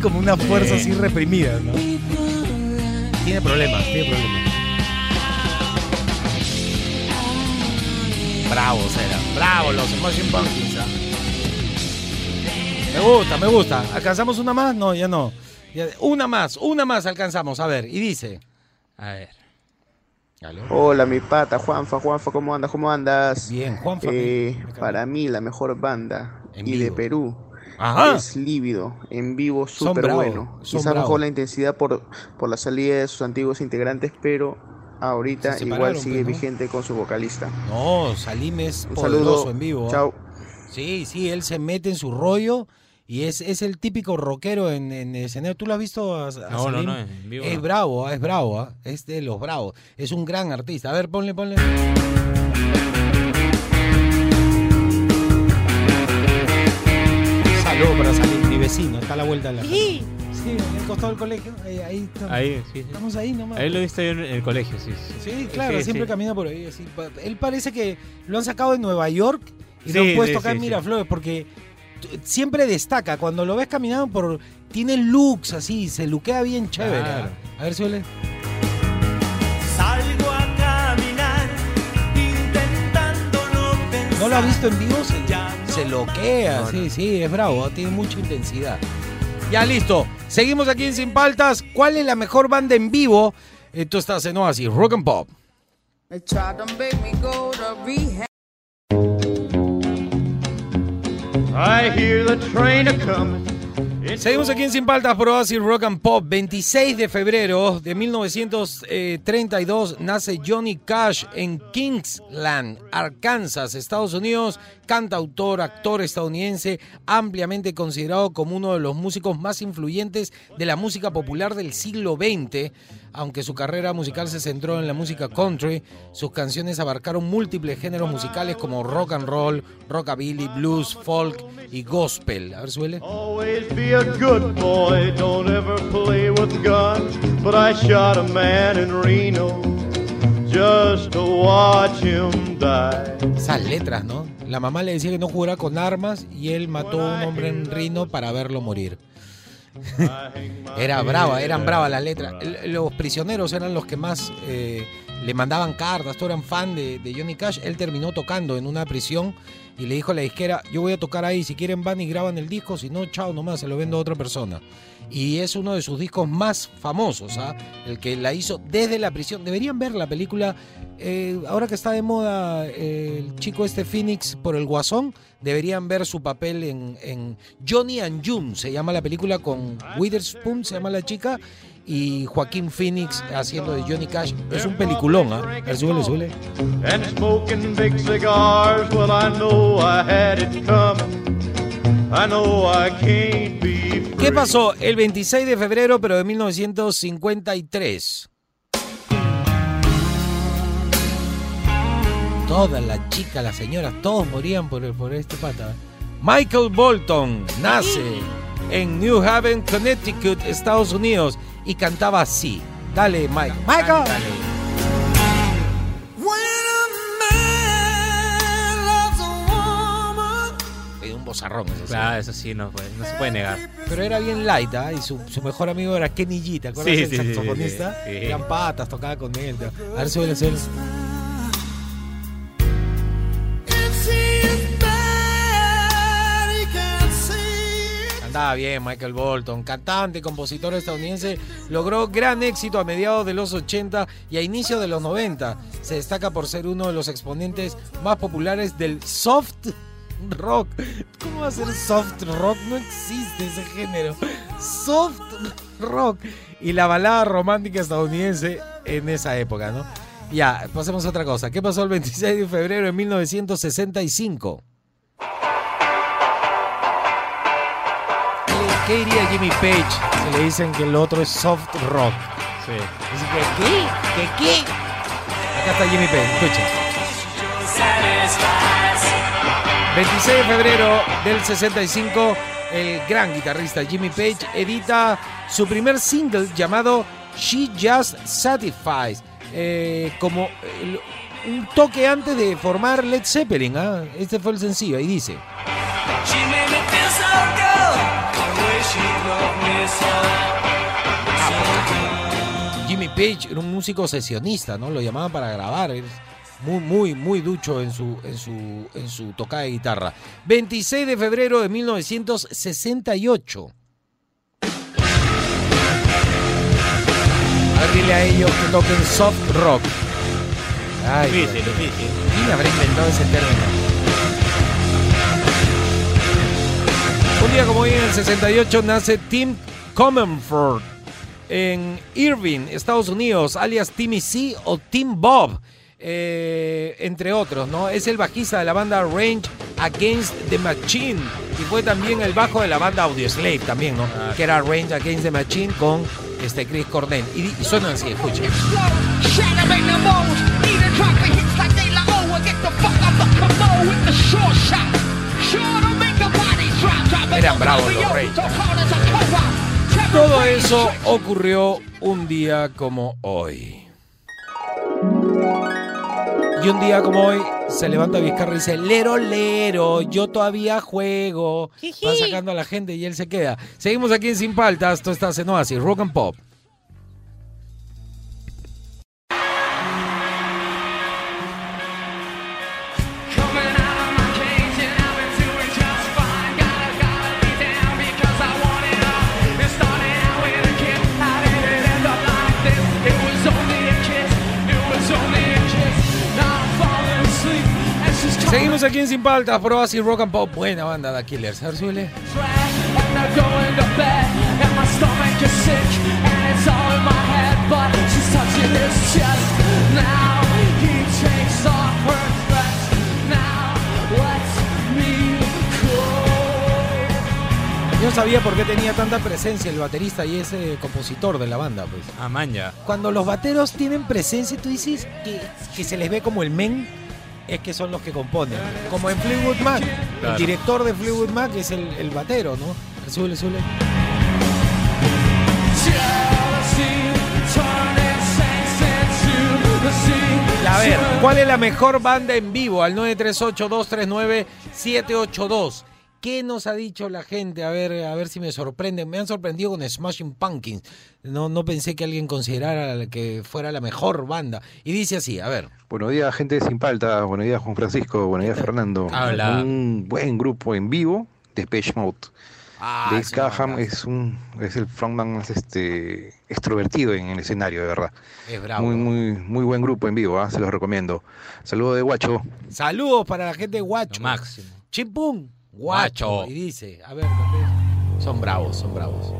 Como una fuerza Sí. así reprimida, ¿no? Tiene problemas, tiene problemas. Bravo, Cera. Bravo, los Smashing Pumpkins. ¿ah? Me gusta, me gusta. ¿Alcanzamos una más? No, ya no. Ya- una más, una más alcanzamos. A ver, y dice. A ver. ¿Aló? Hola, mi pata, Juanfa, Juanfa, ¿cómo andas? ¿Cómo andas? Bien, Juanfa. Eh, me- me para mí, la mejor banda En y de vivo. Perú Ajá. es Lívido, en vivo súper bueno. Quizás bajó la intensidad por, por la salida de sus antiguos integrantes, pero ahorita Se igual sigue pues, ¿no? vigente con su vocalista. No, Salim es Un poderoso saludo, en vivo. ¿ah? chao. Sí, sí, él se mete en su rollo Y es, es el típico rockero en, en el escenario. ¿Tú lo has visto? A, a No, no, Salim? no, en vivo Es no. bravo, ah, es bravo, ah, es de los bravos. Es un gran artista. A ver, ponle, ponle. Saludos para Salim, mi vecino, está a la vuelta de la Sí. Sí, en el costado del colegio. Ahí, ahí estamos. Ahí, sí, sí. Estamos ahí nomás. Ahí lo he visto yo en el colegio, sí. Sí, claro, Sí, siempre sí. camina por ahí. así. Pa- Él parece que lo han sacado de Nueva York y Sí, lo han puesto sí, acá sí, en sí. Miraflores porque t- siempre destaca. Cuando lo ves caminando por. Tiene looks así, se luquea bien chévere. Claro. A ver, suele. Salgo a caminar intentando no pensar. ¿No lo has visto en vivo? Se, se loquea, sí, sí, es bravo, tiene mucha intensidad. Ya listo, seguimos aquí en Sin Paltas. ¿Cuál es la mejor banda en vivo? Eh, tú estás en Oasis, Rock and Pop. I hear the train a coming. Seguimos aquí en Sin Paltas por Oasis Rock and Pop. 26 de febrero de 1932 nace Johnny Cash en Kingsland, Arkansas, Estados Unidos. Cantautor, actor estadounidense, ampliamente considerado como uno de los músicos más influyentes de la música popular del siglo XX. Aunque su carrera musical se centró en la música country, sus canciones abarcaron múltiples géneros musicales como rock and roll, rockabilly, blues, folk y gospel. A ver, suele. Always be a good boy, don't ever play with guns. But I shot a man in Reno just to watch him die. Esas letras, ¿no? La mamá le decía que no jugara con armas y él mató a un hombre en Rino para verlo morir. Era brava, eran bravas las letras. Los prisioneros eran los que más eh, le mandaban cartas, todos eran fan de, de Johnny Cash. Él terminó tocando en una prisión y le dijo a la disquera, yo voy a tocar ahí, si quieren van y graban el disco, si no, chao nomás, se lo vendo a otra persona. Y es uno de sus discos más famosos, ¿ah? el que la hizo desde la prisión. Deberían ver la película, eh, ahora que está de moda eh, el chico este Phoenix por el Guasón, deberían ver su papel en, en Johnny and June, se llama la película con Witherspoon, se llama la chica, y Joaquín Phoenix haciendo de Johnny Cash. Es un peliculón, ¿ah? A ver, súbele, súbele. And smoking big cigars, well, I know I had it coming. I know I can't be free. ¿Qué pasó el 26 de febrero, pero de 1953? Todas las chicas, las señoras, todos morían por, por este pata. Michael Bolton nace en New Haven, Connecticut, Estados Unidos, y cantaba así. Dale, Mike. Michael. Eh, Un bozarrón sí. Claro, eso sí, no, se puede negar. Pero era bien light, ¿ah? Y su, su mejor amigo era Kenny G, ¿te acuerdas Sí, del sí, sí, saxofonista? sí, sí. Eran patas, tocaba con él. A ver, suele, suele. Andaba bien Michael Bolton, cantante, compositor estadounidense, logró gran éxito a mediados de los 80 y a inicios de los 90. Se destaca por ser uno de los exponentes más populares del soft rock. ¿Cómo va a ser soft rock? No existe ese género. Soft rock. Y la balada romántica estadounidense en esa época, ¿no? Ya, pasemos a otra cosa. ¿Qué pasó el 26 de febrero de 1965? ¿Qué, diría Jimmy Page si le dicen que el otro es soft rock? Sí. Así que, ¿qué? ¿Qué qué? Acá está Jimmy Page, escucha. 26 de febrero del 65, el gran guitarrista Jimmy Page edita su primer single llamado She Just Satisfies, eh, como el- un toque antes de formar Led Zeppelin. ¿ah? Este fue el sencillo, ahí dice. She made me feel so good. Jimmy Page era un músico sesionista, ¿no? Lo llamaban para grabar. Es muy, muy, muy ducho en su, en su, en su tocada de guitarra. 26 de febrero de 1968. A ver, dile a ellos que toquen soft rock. Ay, Difícil, difícil. ¿Quién habrá inventado ese término? Un día como hoy en el 68 nace Tim Comerford en Irving, Estados Unidos, alias Timmy C o Tim Bob, eh, entre otros, ¿no? Es el bajista de la banda Range Against the Machine. Y fue también el bajo de la banda Audioslave también, ¿no? Que era Range Against the Machine con este Chris Cornell. Y, y suenan así, escuchen. Eran bravos los co-op. Todo eso ocurrió un día como hoy. Y un día como hoy se levanta Vizcarra y dice, lero, lero, yo todavía juego. Va sacando a la gente y él se queda. Seguimos aquí en Sin Paltas, esto está en Oasis, Rock and Pop. Seguimos aquí en Sin Paltas, por Oasis, Rock and Pop. Buena banda de Killers. A ver, súbele. Yo no sabía por qué tenía tanta presencia el baterista y ese compositor de la banda, pues. Ah, manja. Cuando los bateros tienen presencia, tú dices que, que se les ve como el men, es que son los que componen. Como en Fleetwood Mac. Claro. El director de Fleetwood Mac es el, el batero, ¿no? The sea. Y a ver, ¿cuál es la mejor banda en vivo? Al 938-239-782. ¿Qué nos ha dicho la gente? A ver, a ver si me sorprenden. Me han sorprendido con Smashing Pumpkins. No, no pensé que alguien considerara que fuera la mejor banda. Y dice así, a ver. Buenos días, gente de Sin Palta. Buenos días, Juan Francisco. Buenos días, Fernando. Habla. Un buen grupo en vivo de Page Mode. Ah, Dave Cahan es un es el frontman más este extrovertido en el escenario, de verdad. Es bravo. Muy muy muy buen grupo en vivo, ¿ah? se los recomiendo. Saludos de Guacho. Saludos para la gente de Guacho. máximo. Chimpum. Guacho. Y dice, a ver, a ver. son bravos, son bravos.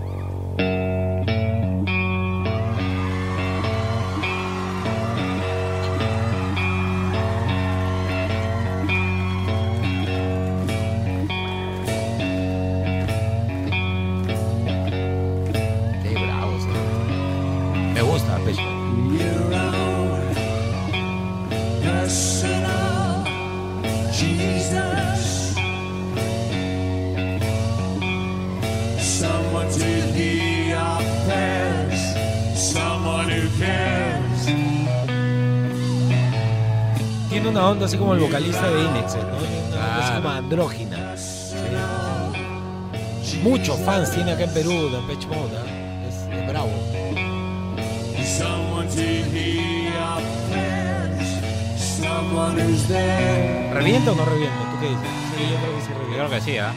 Tiene una onda así como el vocalista de Inexes, ¿no? Tiene una onda así como andrógina. Sí. Muchos fans tiene acá en Perú de Pech Mode, ¿eh? es, es bravo. ¿Revienta o no revienta? ¿Tú qué dices? Sí, yo creo que sí revienta. Yo creo que sí, ¿ah?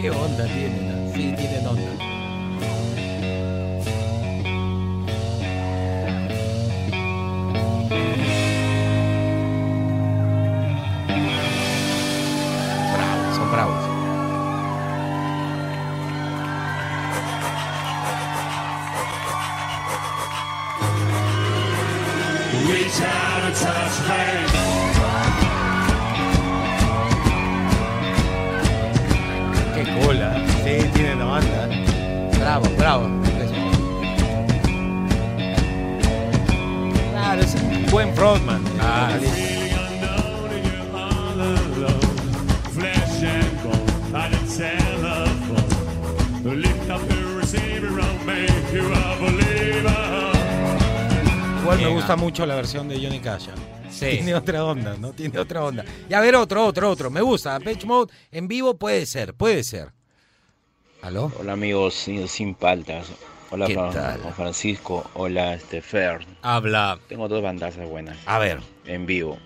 ¿Qué onda tienen? Sí, tienen onda. Gusta mucho la versión de Johnny Cash. ¿ah? Sí. Tiene otra onda, ¿no? Tiene otra onda. Y a ver, otro, otro, otro. Me gusta. Pitch Mode en vivo puede ser, puede ser. ¿Aló? Hola amigos sin, sin paltas. Hola ¿Qué Juan, tal? Juan Francisco. Hola este Fer. Habla. Tengo dos bandazas buenas. A ver. En vivo.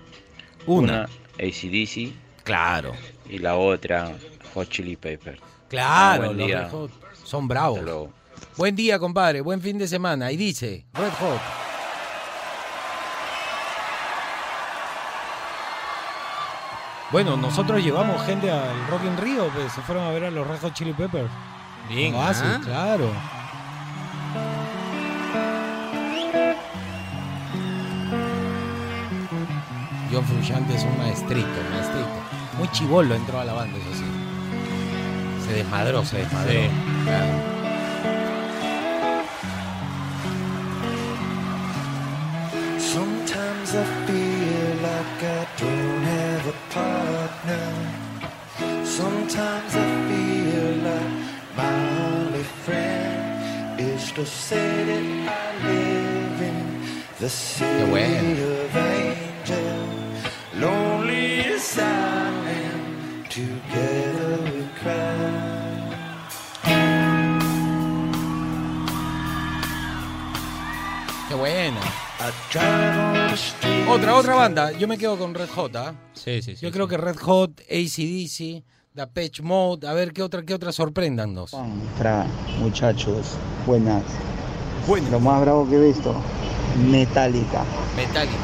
Una. ACDC. Claro. Y la otra Hot Chili Pepper. Claro, Buen los día. Red Hot son bravos. Buen día, compadre. Buen fin de semana. Y dice, Red Hot. Bueno, nosotros llevamos gente al Rock in Rio, pues se fueron a ver a los Red Hot Chili Peppers. Bien, Oasis, ¿ah? claro. John Frusciante es un maestrito, maestrito. Muy chivolo entró a la banda, eso sí. Se desmadró, se desmadró. Sí. Claro. Sometimes I feel Sometimes I feel like my only friend is to say that I live in the city of angels. Lonely as I am, together we cry. Qué buena. Otra, otra banda. Yo me quedo con Red Hot, ¿ah? Sí, sí, sí. Yo creo que Red Hot, ACDC, The Patch Mode. A ver qué otra, qué otra sorpréndanos. Fra, muchachos, buenas. Lo más bravo que he visto, Metallica. Metallica.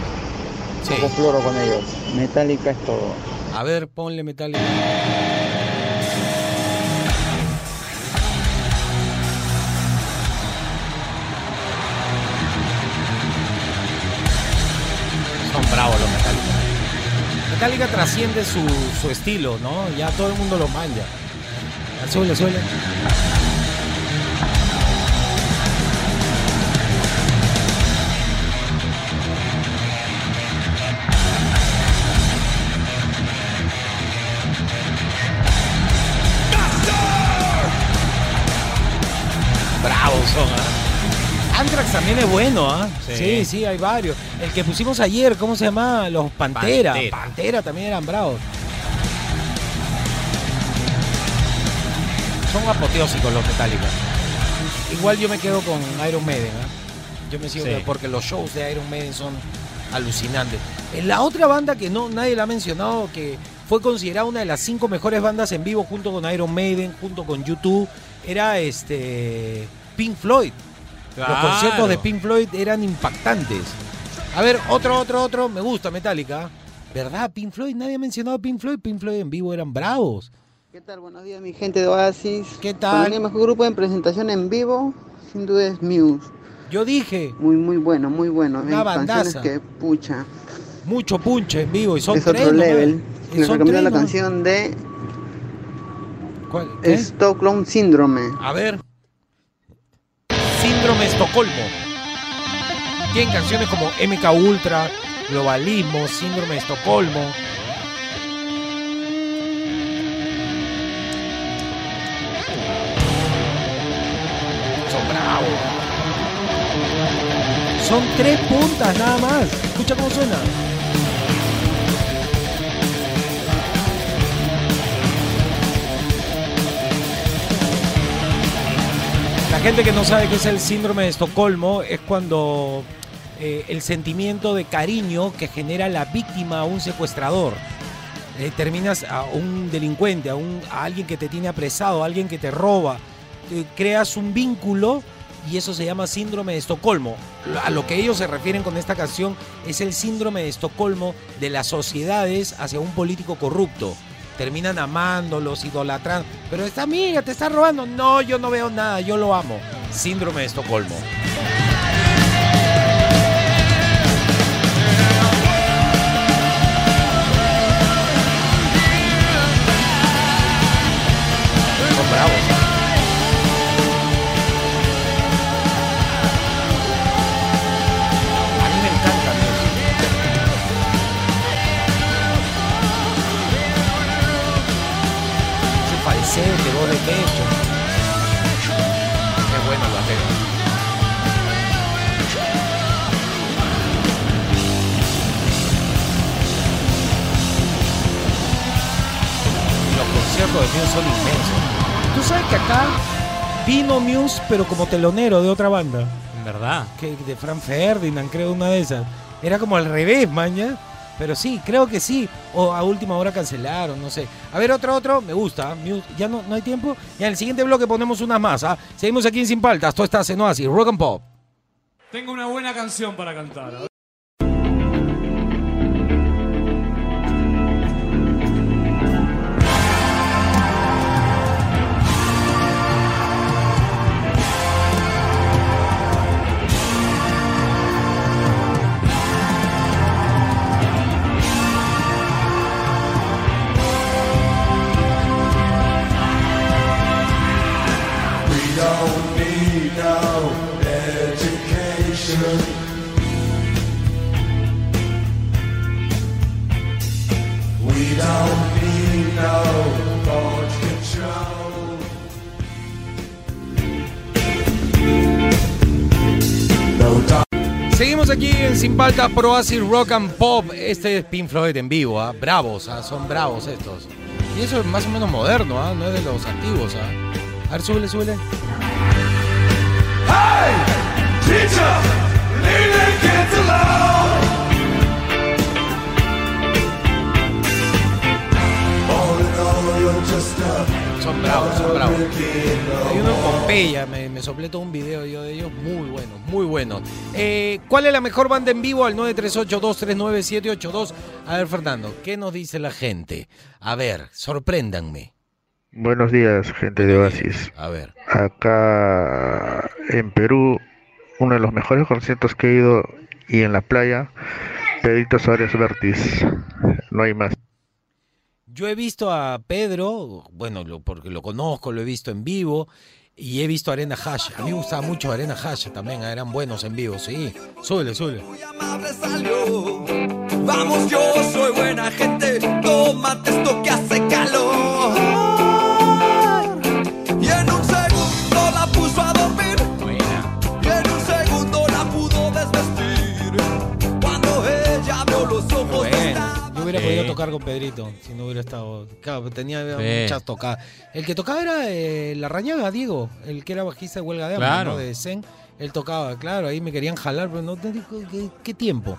Sí. Poco floro con ellos. Metallica es todo. A ver, ponle Metallica. Son bravos los Metallica. Metallica trasciende su, su estilo, ¿no? Ya todo el mundo lo manja. Suele, suele. También es bueno, ¿ah? Sí. Sí. sí, hay varios. El que pusimos ayer, ¿cómo se llama? Los Pantera. Pantera. Pantera, también eran bravos. Son apoteósicos los Metallica. Igual yo me quedo con Iron Maiden, ¿ah? Yo me sigo Sí. porque los shows de Iron Maiden son alucinantes. En la otra banda que no nadie la ha mencionado, que fue considerada una de las cinco mejores bandas en vivo junto con Iron Maiden, junto con YouTube, era este Pink Floyd. Los conciertos de Pink Floyd eran impactantes. A ver, otro, otro, otro. Me gusta Metallica. ¿Verdad? Pink Floyd. Nadie ha mencionado Pink Floyd. Pink Floyd en vivo eran bravos. ¿Qué tal? Buenos días, mi gente de Oasis. ¿Qué tal? el mejor grupo en presentación en vivo, sin duda es Muse. Yo dije. Muy, muy bueno, muy bueno. Una bandaza. que, pucha, Mucho punche en vivo. Y son es tres. otro nomás. level. Y Les recomiendo tres la canción de ¿Cuál? Stockholm Syndrome. A ver. Síndrome Estocolmo. Tienen canciones como MK Ultra, Globalismo, Síndrome de Estocolmo. Son bravos. Son tres puntas nada más. Escucha cómo suena. La gente que no sabe qué es el síndrome de Estocolmo es cuando eh, el sentimiento de cariño que genera la víctima a un secuestrador. Eh, terminas a un delincuente, a, un, alguien que te tiene apresado, a alguien que te roba. Eh, creas un vínculo y eso se llama síndrome de Estocolmo. A lo que ellos se refieren con esta canción es el síndrome de Estocolmo de las sociedades hacia un político corrupto. Terminan amándolos, idolatrando. Pero esta amiga te está robando. No, yo no veo nada, yo lo amo. Síndrome de Estocolmo. De Muse son inmensos. Tú sabes que acá vino Muse, pero como telonero de otra banda. En verdad. Que de Frank Ferdinand, creo, una de esas. Era como al revés, maña. Pero sí, creo que sí. O a última hora cancelaron, no sé. A ver, otro, otro. Me gusta. Muse. Ya no, no hay tiempo. Ya en el siguiente bloque ponemos unas más. ¿ah? Seguimos aquí en Sin Paltas. Todo está en Oasis. Rock and Pop. Tengo una buena canción para cantar. Sin Paltas Pro Acid Rock and Pop. Este es Pink Floyd en vivo, ¿ah? bravos, ¿ah? son bravos estos. Y eso es más o menos moderno, ¿ah? no es de los antiguos. A ver, súbele, súbele. Hey, teacher, Son bravos, son bravos. Hay uno en Pompeya, me, me soplé todo un video yo de ellos, muy buenos, muy buenos. Eh, ¿Cuál es la mejor banda en vivo? Al 938-239-782. A ver, Fernando, ¿qué nos dice la gente? A ver, sorpréndanme. Buenos días, gente de Oasis. A ver. Acá en Perú, uno de los mejores conciertos que he ido y en la playa, Pedrito Suárez Vértiz. No hay más. Yo he visto a Pedro, bueno, porque lo conozco, lo he visto en vivo, y he visto Arena Hash. A mí me gustaba mucho Arena Hash también, eran buenos en vivo, sí. Súbele, súbele. Vamos, yo soy buena gente. Tómate esto que hace calor. Hubiera Sí. podido tocar con Pedrito, si no hubiera estado. Claro, tenía Sí. muchas tocadas. El que tocaba era eh, La Rañaga, Diego, el que era bajista de huelga de hambre, Claro. ¿no? de Zen. Él tocaba, claro, ahí me querían jalar, pero no te digo ¿qué, qué tiempo.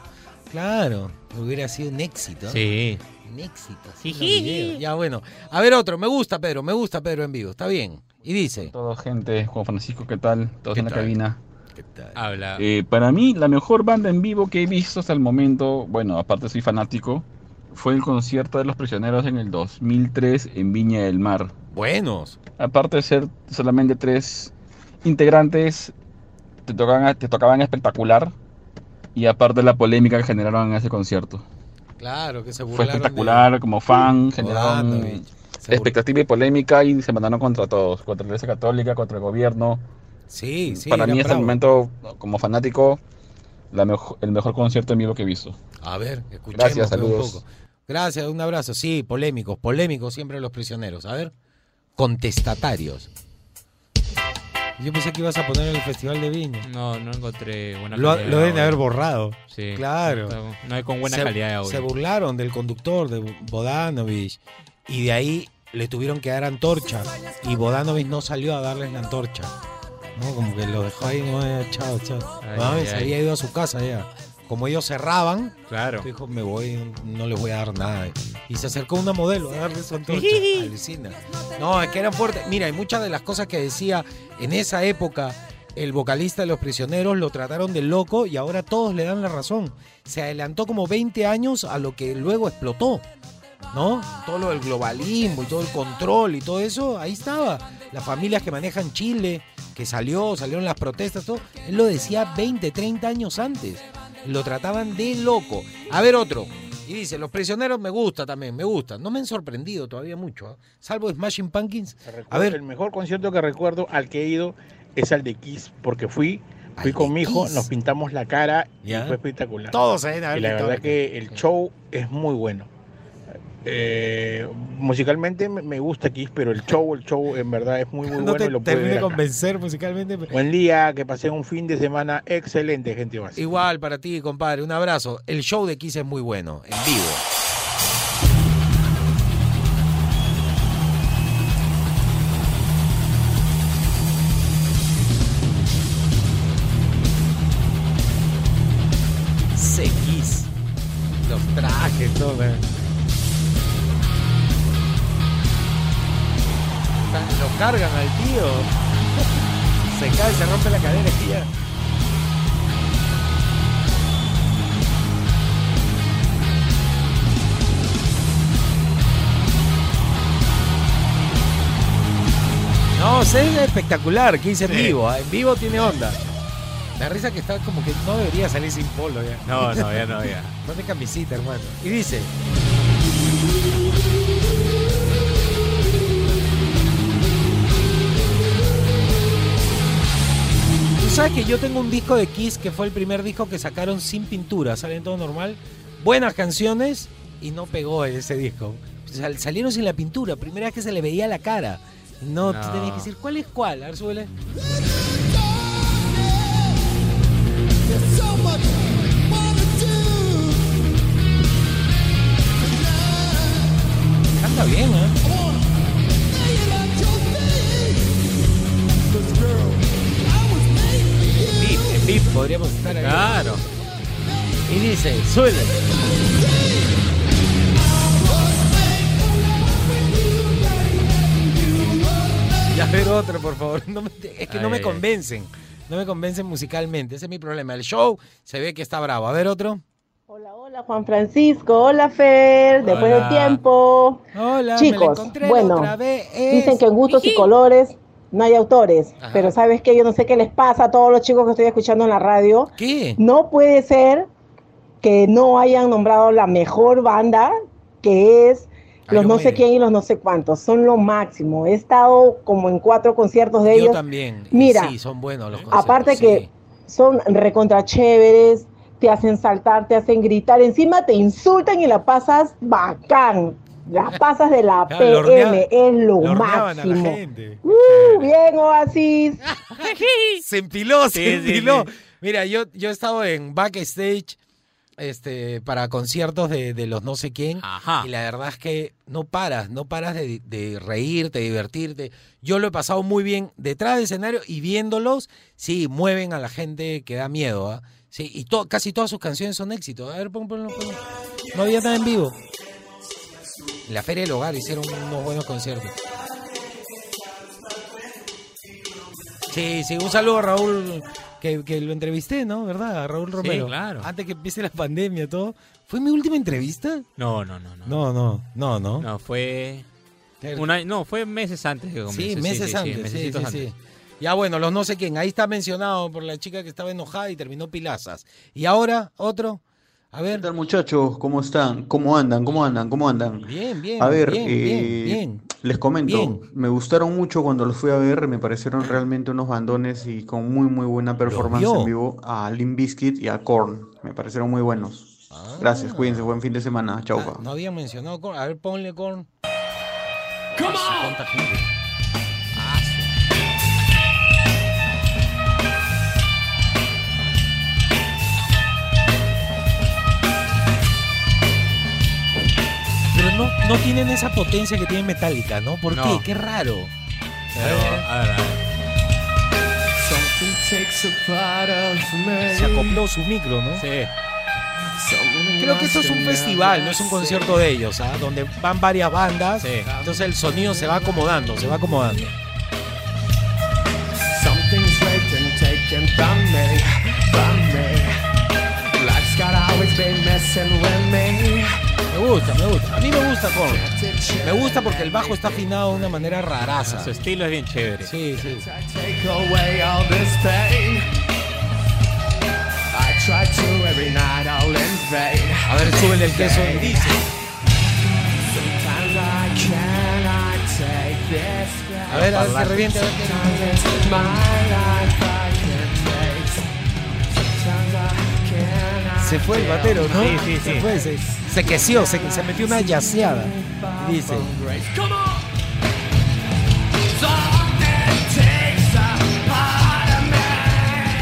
Claro, hubiera sido un éxito. Sí. Un éxito. sí, videos. Ya bueno. A ver otro, me gusta Pedro, me gusta Pedro en vivo, está bien. Y dice. Todo gente, Juan Francisco, ¿qué tal? Todos en la tal? cabina. Habla. Eh, para mí, la mejor banda en vivo que he visto hasta el momento, bueno, aparte soy fanático, fue el concierto de Los Prisioneros en el 2003 en Viña del Mar. Buenos. Aparte de ser solamente tres integrantes, te tocaban, te tocaban espectacular. Y aparte la polémica que generaron en ese concierto. Claro, que se Fue burlaron de- espectacular, como fan, generaron expectativa y polémica y se mandaron contra todos, contra la Iglesia Católica, contra el gobierno. Sí, sí. Para mí hasta el momento, como fanático, la mejo- el mejor concierto en vivo que he visto. A ver, escuchemos Gracias, pues, un saludos. poco. Gracias, un abrazo. Sí, polémicos, polémicos siempre los prisioneros. A ver, contestatarios. Yo pensé que ibas a poner el Festival de Viña. No, no encontré buena Lo, calidad lo de deben de haber borrado. Sí. Claro. No, hay con buena se, calidad audio. Se burlaron del conductor, de Bodanovich. Y de ahí le tuvieron que dar antorcha. Y Bodanovich no salió a darles la antorcha. No, como que lo dejó ahí, no, chao, chao. Bodanovich había ido a su casa ya. Como ellos cerraban, Claro. dijo, me voy, no les voy a dar nada. Y se acercó una modelo a darle su antorcha. Alucina. No, es que eran fuertes. Mira, y muchas de las cosas que decía en esa época el vocalista de Los Prisioneros lo trataron de loco y ahora todos le dan la razón. Se adelantó como 20 años a lo que luego explotó. ¿No? Todo lo del globalismo y todo el control y todo eso, ahí estaba. Las familias que manejan Chile, que salió, salieron las protestas, todo. Él lo decía 20, 30 años antes. Lo trataban de loco. A ver otro. Y dice, los prisioneros me gusta también, me gusta. No me han sorprendido todavía mucho, ¿ah? salvo Smashing Pumpkins. A ver, El mejor concierto que recuerdo al que he ido es al de Kiss, porque fui, fui con mi hijo, nos pintamos la cara Ya. y fue espectacular. Todos haber Y la verdad que el show es muy bueno. Eh, musicalmente me- gusta Kiss, pero el show, el show en verdad es muy muy no bueno te y lo termine de convencer musicalmente. pero- Buen día, que pasé un fin de semana excelente, gente básica. Igual para ti, compadre, un abrazo. El show de Kiss es muy bueno, en vivo. Se Kiss. Los trajes, todo. Cargan al tío. Se cae, se rompe la cadera y ya. No, se es espectacular, que hice en Sí. vivo. ¿ah? En vivo tiene onda. La risa que está como que no debería salir sin polo ya. No, no, ya no, ya. Ponte camisita, hermano. Y dice. Sabes que yo tengo un disco de Kiss que fue el primer disco que sacaron sin pintura, salen todo normal, buenas canciones y no pegó ese disco. Sal- salieron sin la pintura, primera vez que se le veía la cara. No, tú No. tenías que decir, ¿cuál es cuál? A ver, súbele. Claro. Y dice, suele. Ya ver otro, por favor. No me- es que no me convencen. No me convencen musicalmente. Ese es mi problema. El show se ve que está bravo. A ver otro. Hola Juan Francisco, hola Fer, después Hola. de tiempo. Hola, me la Chicos, encontré bueno, otra vez. dicen que en gustos y colores no hay autores, Ajá. pero sabes que yo no sé qué les pasa a todos los chicos que estoy escuchando en la radio. ¿Qué? No puede ser que no hayan nombrado la mejor banda que es los no sé quién y los no sé cuántos, son lo máximo. He estado como en cuatro conciertos de Yo ellos. también. Mira, sí, son buenos los conciertos. Aparte sí. que son recontra chéveres, te hacen saltar, te hacen gritar, encima te insultan y la pasas bacán. La pasas de la Claro, PM, es lo lo horneaban a la máximo. gente. Uh, bien, Oasis. se empiló, se Sí, empiló. sí. Mira, yo, yo he estado en backstage este, para conciertos de, de los no sé quién. Y la verdad es que no paras, no paras de, de reírte, de divertirte. Yo lo he pasado muy bien detrás del escenario y viéndolos, sí, mueven a la gente que da miedo. ¿ah? Sí, y to- casi todas sus canciones son éxitos. A ver, pon, ponlo, ponlo. No había nada en vivo. En la Feria del Hogar hicieron unos buenos conciertos. Sí, sí, un saludo a Raúl, que, que lo entrevisté, ¿no? ¿Verdad? A Raúl Romero. claro. Antes que empiece la pandemia, todo. ¿Fue mi última entrevista? No, no, no, no. No, no, no, no. No, fue. no, fue meses antes que comience. Sí, meses antes. Sí, sí, antes. sí. Ya bueno, los no sé quién. Ahí está mencionado por la chica que estaba enojada y terminó pilazas. Y ahora, otro. A ver. ¿Qué tal muchachos? ¿Cómo están? ¿Cómo andan? ¿Cómo andan? ¿Cómo andan? Bien, bien. A ver, bien, eh, bien, bien. les comento, Bien. me gustaron mucho cuando los fui a ver, me parecieron realmente unos bandones y con muy muy buena performance en vivo a Limp Bizkit y a Korn, me parecieron muy buenos. Gracias, cuídense, buen fin de semana, chau. pa. Ah, No habían mencionado Korn. A ver, ponle Korn. Come on. Pero no, no tienen esa potencia que tiene Metallica, ¿no? ¿Por No. qué? Qué raro. Pero, a ver, a ver. Se acopló su micro, ¿no? Sí. Creo que esto es un festival, no es un concierto de ellos, ¿ah? Donde van varias bandas. Entonces el sonido se va acomodando, se va acomodando. Something's raped and taken from me, from me. Life's got always been messing with me. Me gusta, me gusta. A mí me gusta Korn. Me gusta porque el bajo está afinado de una manera raraza. Su estilo es bien chévere. Sí, sí. Take away all this pain. I try to every night, all in vain. A ver, súbele el queso. Dice. A ver, a ver, que reviente, a ver Sometimes Se fue el batero, ¿no? Sí, sí, Se sí. fue, se, se queseó, se, se metió una yaceada. Dice. A.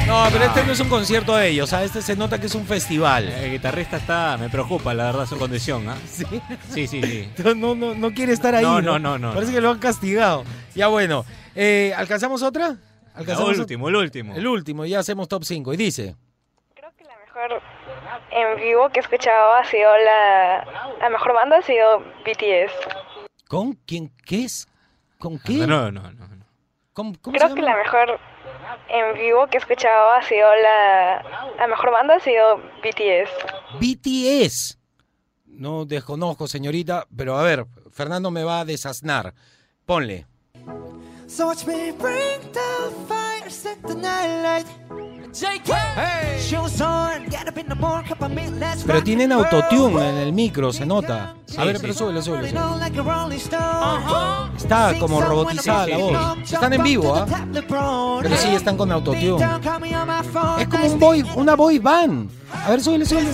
No, pero este no es un concierto de ellos, ¿sabes? Este se nota que es un festival. El guitarrista está, me preocupa, la verdad, su condición, ¿ah? Sí. Sí, sí, sí. No, no, no, quiere estar ahí. No, no, no, no, Parece no. que lo han castigado. Ya bueno. Eh, ¿Alcanzamos otra? ¿Alcanzamos El último, el último. El último, ya hacemos top 5. Y dice. mejor en vivo que he escuchado ha sido la, la mejor banda ha sido BTS. ¿Con quién? ¿Qué es? ¿Con qué? No, no, no. no. ¿Cómo, cómo Creo se que la mejor en vivo que he escuchado ha sido la, la mejor banda ha sido BTS. BTS. No desconozco, señorita, pero a ver, Fernando me va a desasnar. Ponle. So watch me bring the fire, set the night light. Pero tienen autotune en el micro, se nota. Sí, A ver, sí. pero súbele, súbele. Está como robotizada la voz. Están en vivo, ¿ah? Pero sí, están con autotune. Es como un boy, una boy band. A ver, súbele, súbele.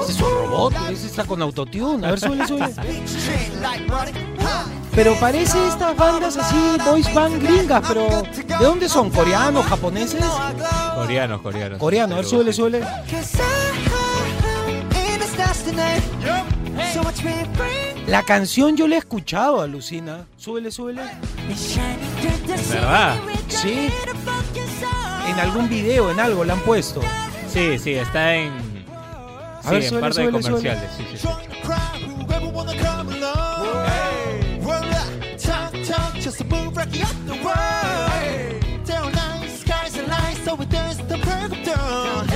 Ese es un robot, ese está con autotune. A ver, súbele, súbele. Pero parece estas bandas así, boys band gringas, pero ¿de dónde son? ¿Coreanos, japoneses? Coreanos, coreanos. Coreano, a ver, súbele, súbele. La canción yo la he escuchado, alucina. Súbele, súbele. ¿Verdad? Sí. En algún video, en algo la han puesto. Sí, sí, está en. A sí, ver, en suele, parte de comerciales. Sí, sí, sí.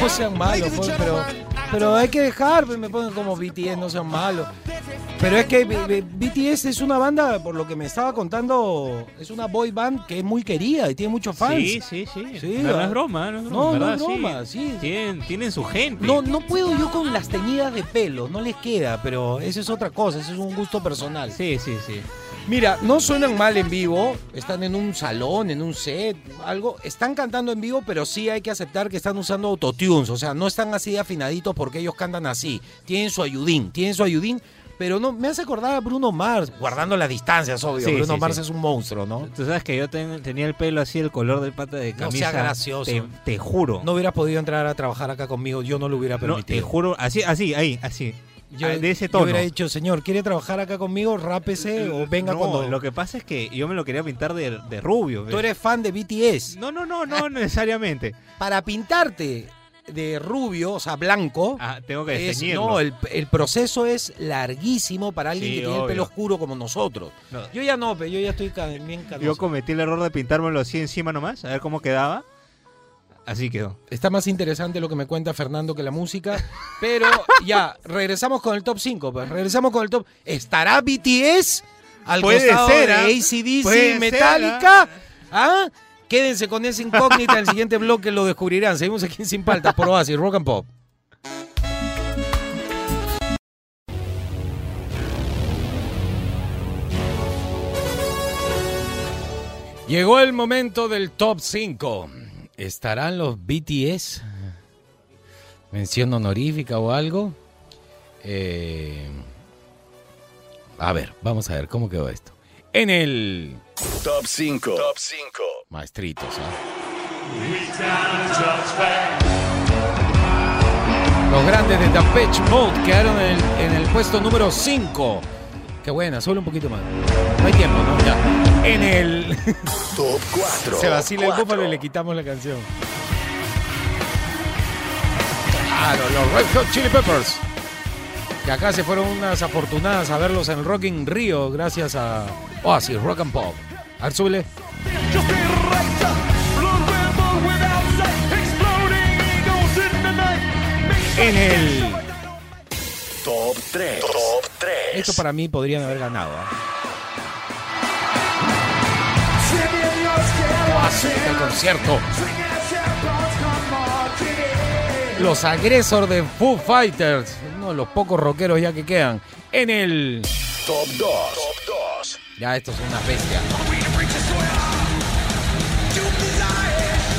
No sean malos, pues, pero, pero hay que dejar, pues, me ponen como BTS, no sean malos. Pero es que BTS es una banda, por lo que me estaba contando, es una boy band que es muy querida y tiene muchos fans. Sí, sí, sí. no, no es broma, no es broma. No, no es broma, sí. Tienen, tienen su gente. No, no puedo yo con las teñidas de pelo, no les queda, pero eso es otra cosa, eso es un gusto personal. Sí, sí, sí. Mira, no suenan mal en vivo, están en un salón, en un set, algo, están cantando en vivo, pero sí hay que aceptar que están usando autotunes, o sea, no están así de afinaditos porque ellos cantan así, tienen su ayudín, tienen su ayudín, pero no, me hace acordar a Bruno Mars, guardando las distancias, obvio, Sí, Bruno sí, Mars sí. es un monstruo, ¿no? Tú sabes que yo ten- tenía el pelo así, el color del pata de No camisa. sea gracioso. Te, te juro. No hubieras podido entrar a trabajar acá conmigo, yo no lo hubiera No, permitido. te juro, así, así, ahí, así. Yo, Ah, de ese yo tono. hubiera dicho, señor, ¿quiere trabajar acá conmigo? Rápese o venga no, cuando... lo que pasa es que yo me lo quería pintar de, de rubio. Tú eres fan de BTS. No, no, no, no necesariamente. Para pintarte de rubio, o sea, blanco, Ah, tengo que es- no, el, el proceso es larguísimo para alguien Sí, que tiene el pelo oscuro como nosotros. No. Yo ya no, pero yo ya estoy bien canoso. Yo cometí el error de pintármelo así encima nomás, a ver cómo quedaba. Así quedó. Está más interesante lo que me cuenta Fernando que la música. Pero ya, regresamos con el top 5. Pues. Regresamos con el top. ¿Estará BTS al Puede costado ser, de ¿ah? ACDC Puede ser, Metallica? ¿Ah? Quédense con esa incógnita. el siguiente bloque lo descubrirán. Seguimos aquí en Sin Paltas por Oasis, Rock and Pop. Llegó el momento del top 5. ¿Estarán los BTS? ¿Mención honorífica o algo? Eh, a ver, vamos a ver cómo quedó esto. En el Top 5. Top 5. maestritos, ¿ah? Los grandes de Depeche Mode quedaron en el, en el puesto número 5. Qué buena, solo un poquito más. No hay tiempo, ¿no? Ya. En el. Top 4. Se vacila el búfalo y le quitamos la canción. Claro, los Red Hot Chili Peppers. Que acá se fueron unas afortunadas a verlos en Rock in Rio gracias a Oasis Rock and Pop. A ver, súbele. En el. Top 3. Top 3. Esto para mí podrían haber ganado. ¿ah? Oasis, el concierto. Los agresores de Foo Fighters. Uno de los pocos rockeros ya que quedan. En el. Top 2. Top 2. Ya, estos son unas bestias.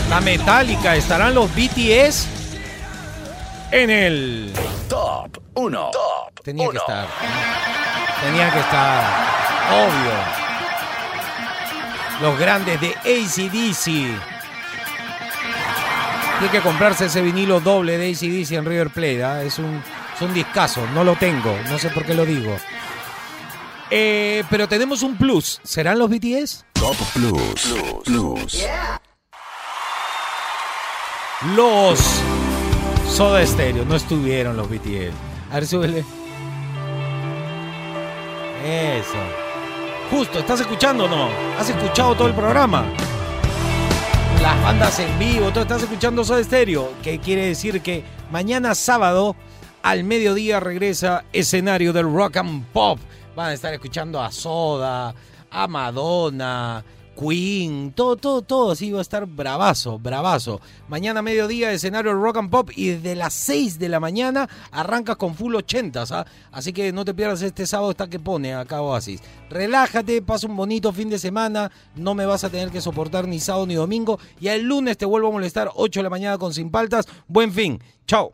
La Metallica. ¿Estarán los BTS? En el. Top 1. Top. Tenía que estar. Tenía que estar. Obvio. Los grandes de ACDC. Tiene que comprarse ese vinilo doble de ACDC en River Plate. ¿ah? Es un, es un discazo. No lo tengo. No sé por qué lo digo. Eh, pero tenemos un plus. ¿Serán los BTS? Top Plus. Plus. Los Soda Stereo. No estuvieron los BTS. A ver, súbele. Eso. Justo, ¿estás escuchando o no? ¿Has escuchado todo el programa? Las bandas en vivo, todo estás escuchando Soda Stereo. Que quiere decir que mañana sábado al mediodía regresa escenario del rock and pop. Van a estar escuchando a Soda, a Madonna, Queen, todo, todo, todo así va a estar bravazo, bravazo. Mañana mediodía escenario Rock and Pop y desde las 6 de la mañana arrancas con full 80, ¿ah? así que no te pierdas este sábado está que pone acá Oasis. Relájate, pasa un bonito fin de semana, no me vas a tener que soportar ni sábado ni domingo y el lunes te vuelvo a molestar 8 de la mañana con Sin Paltas. Buen fin, chao.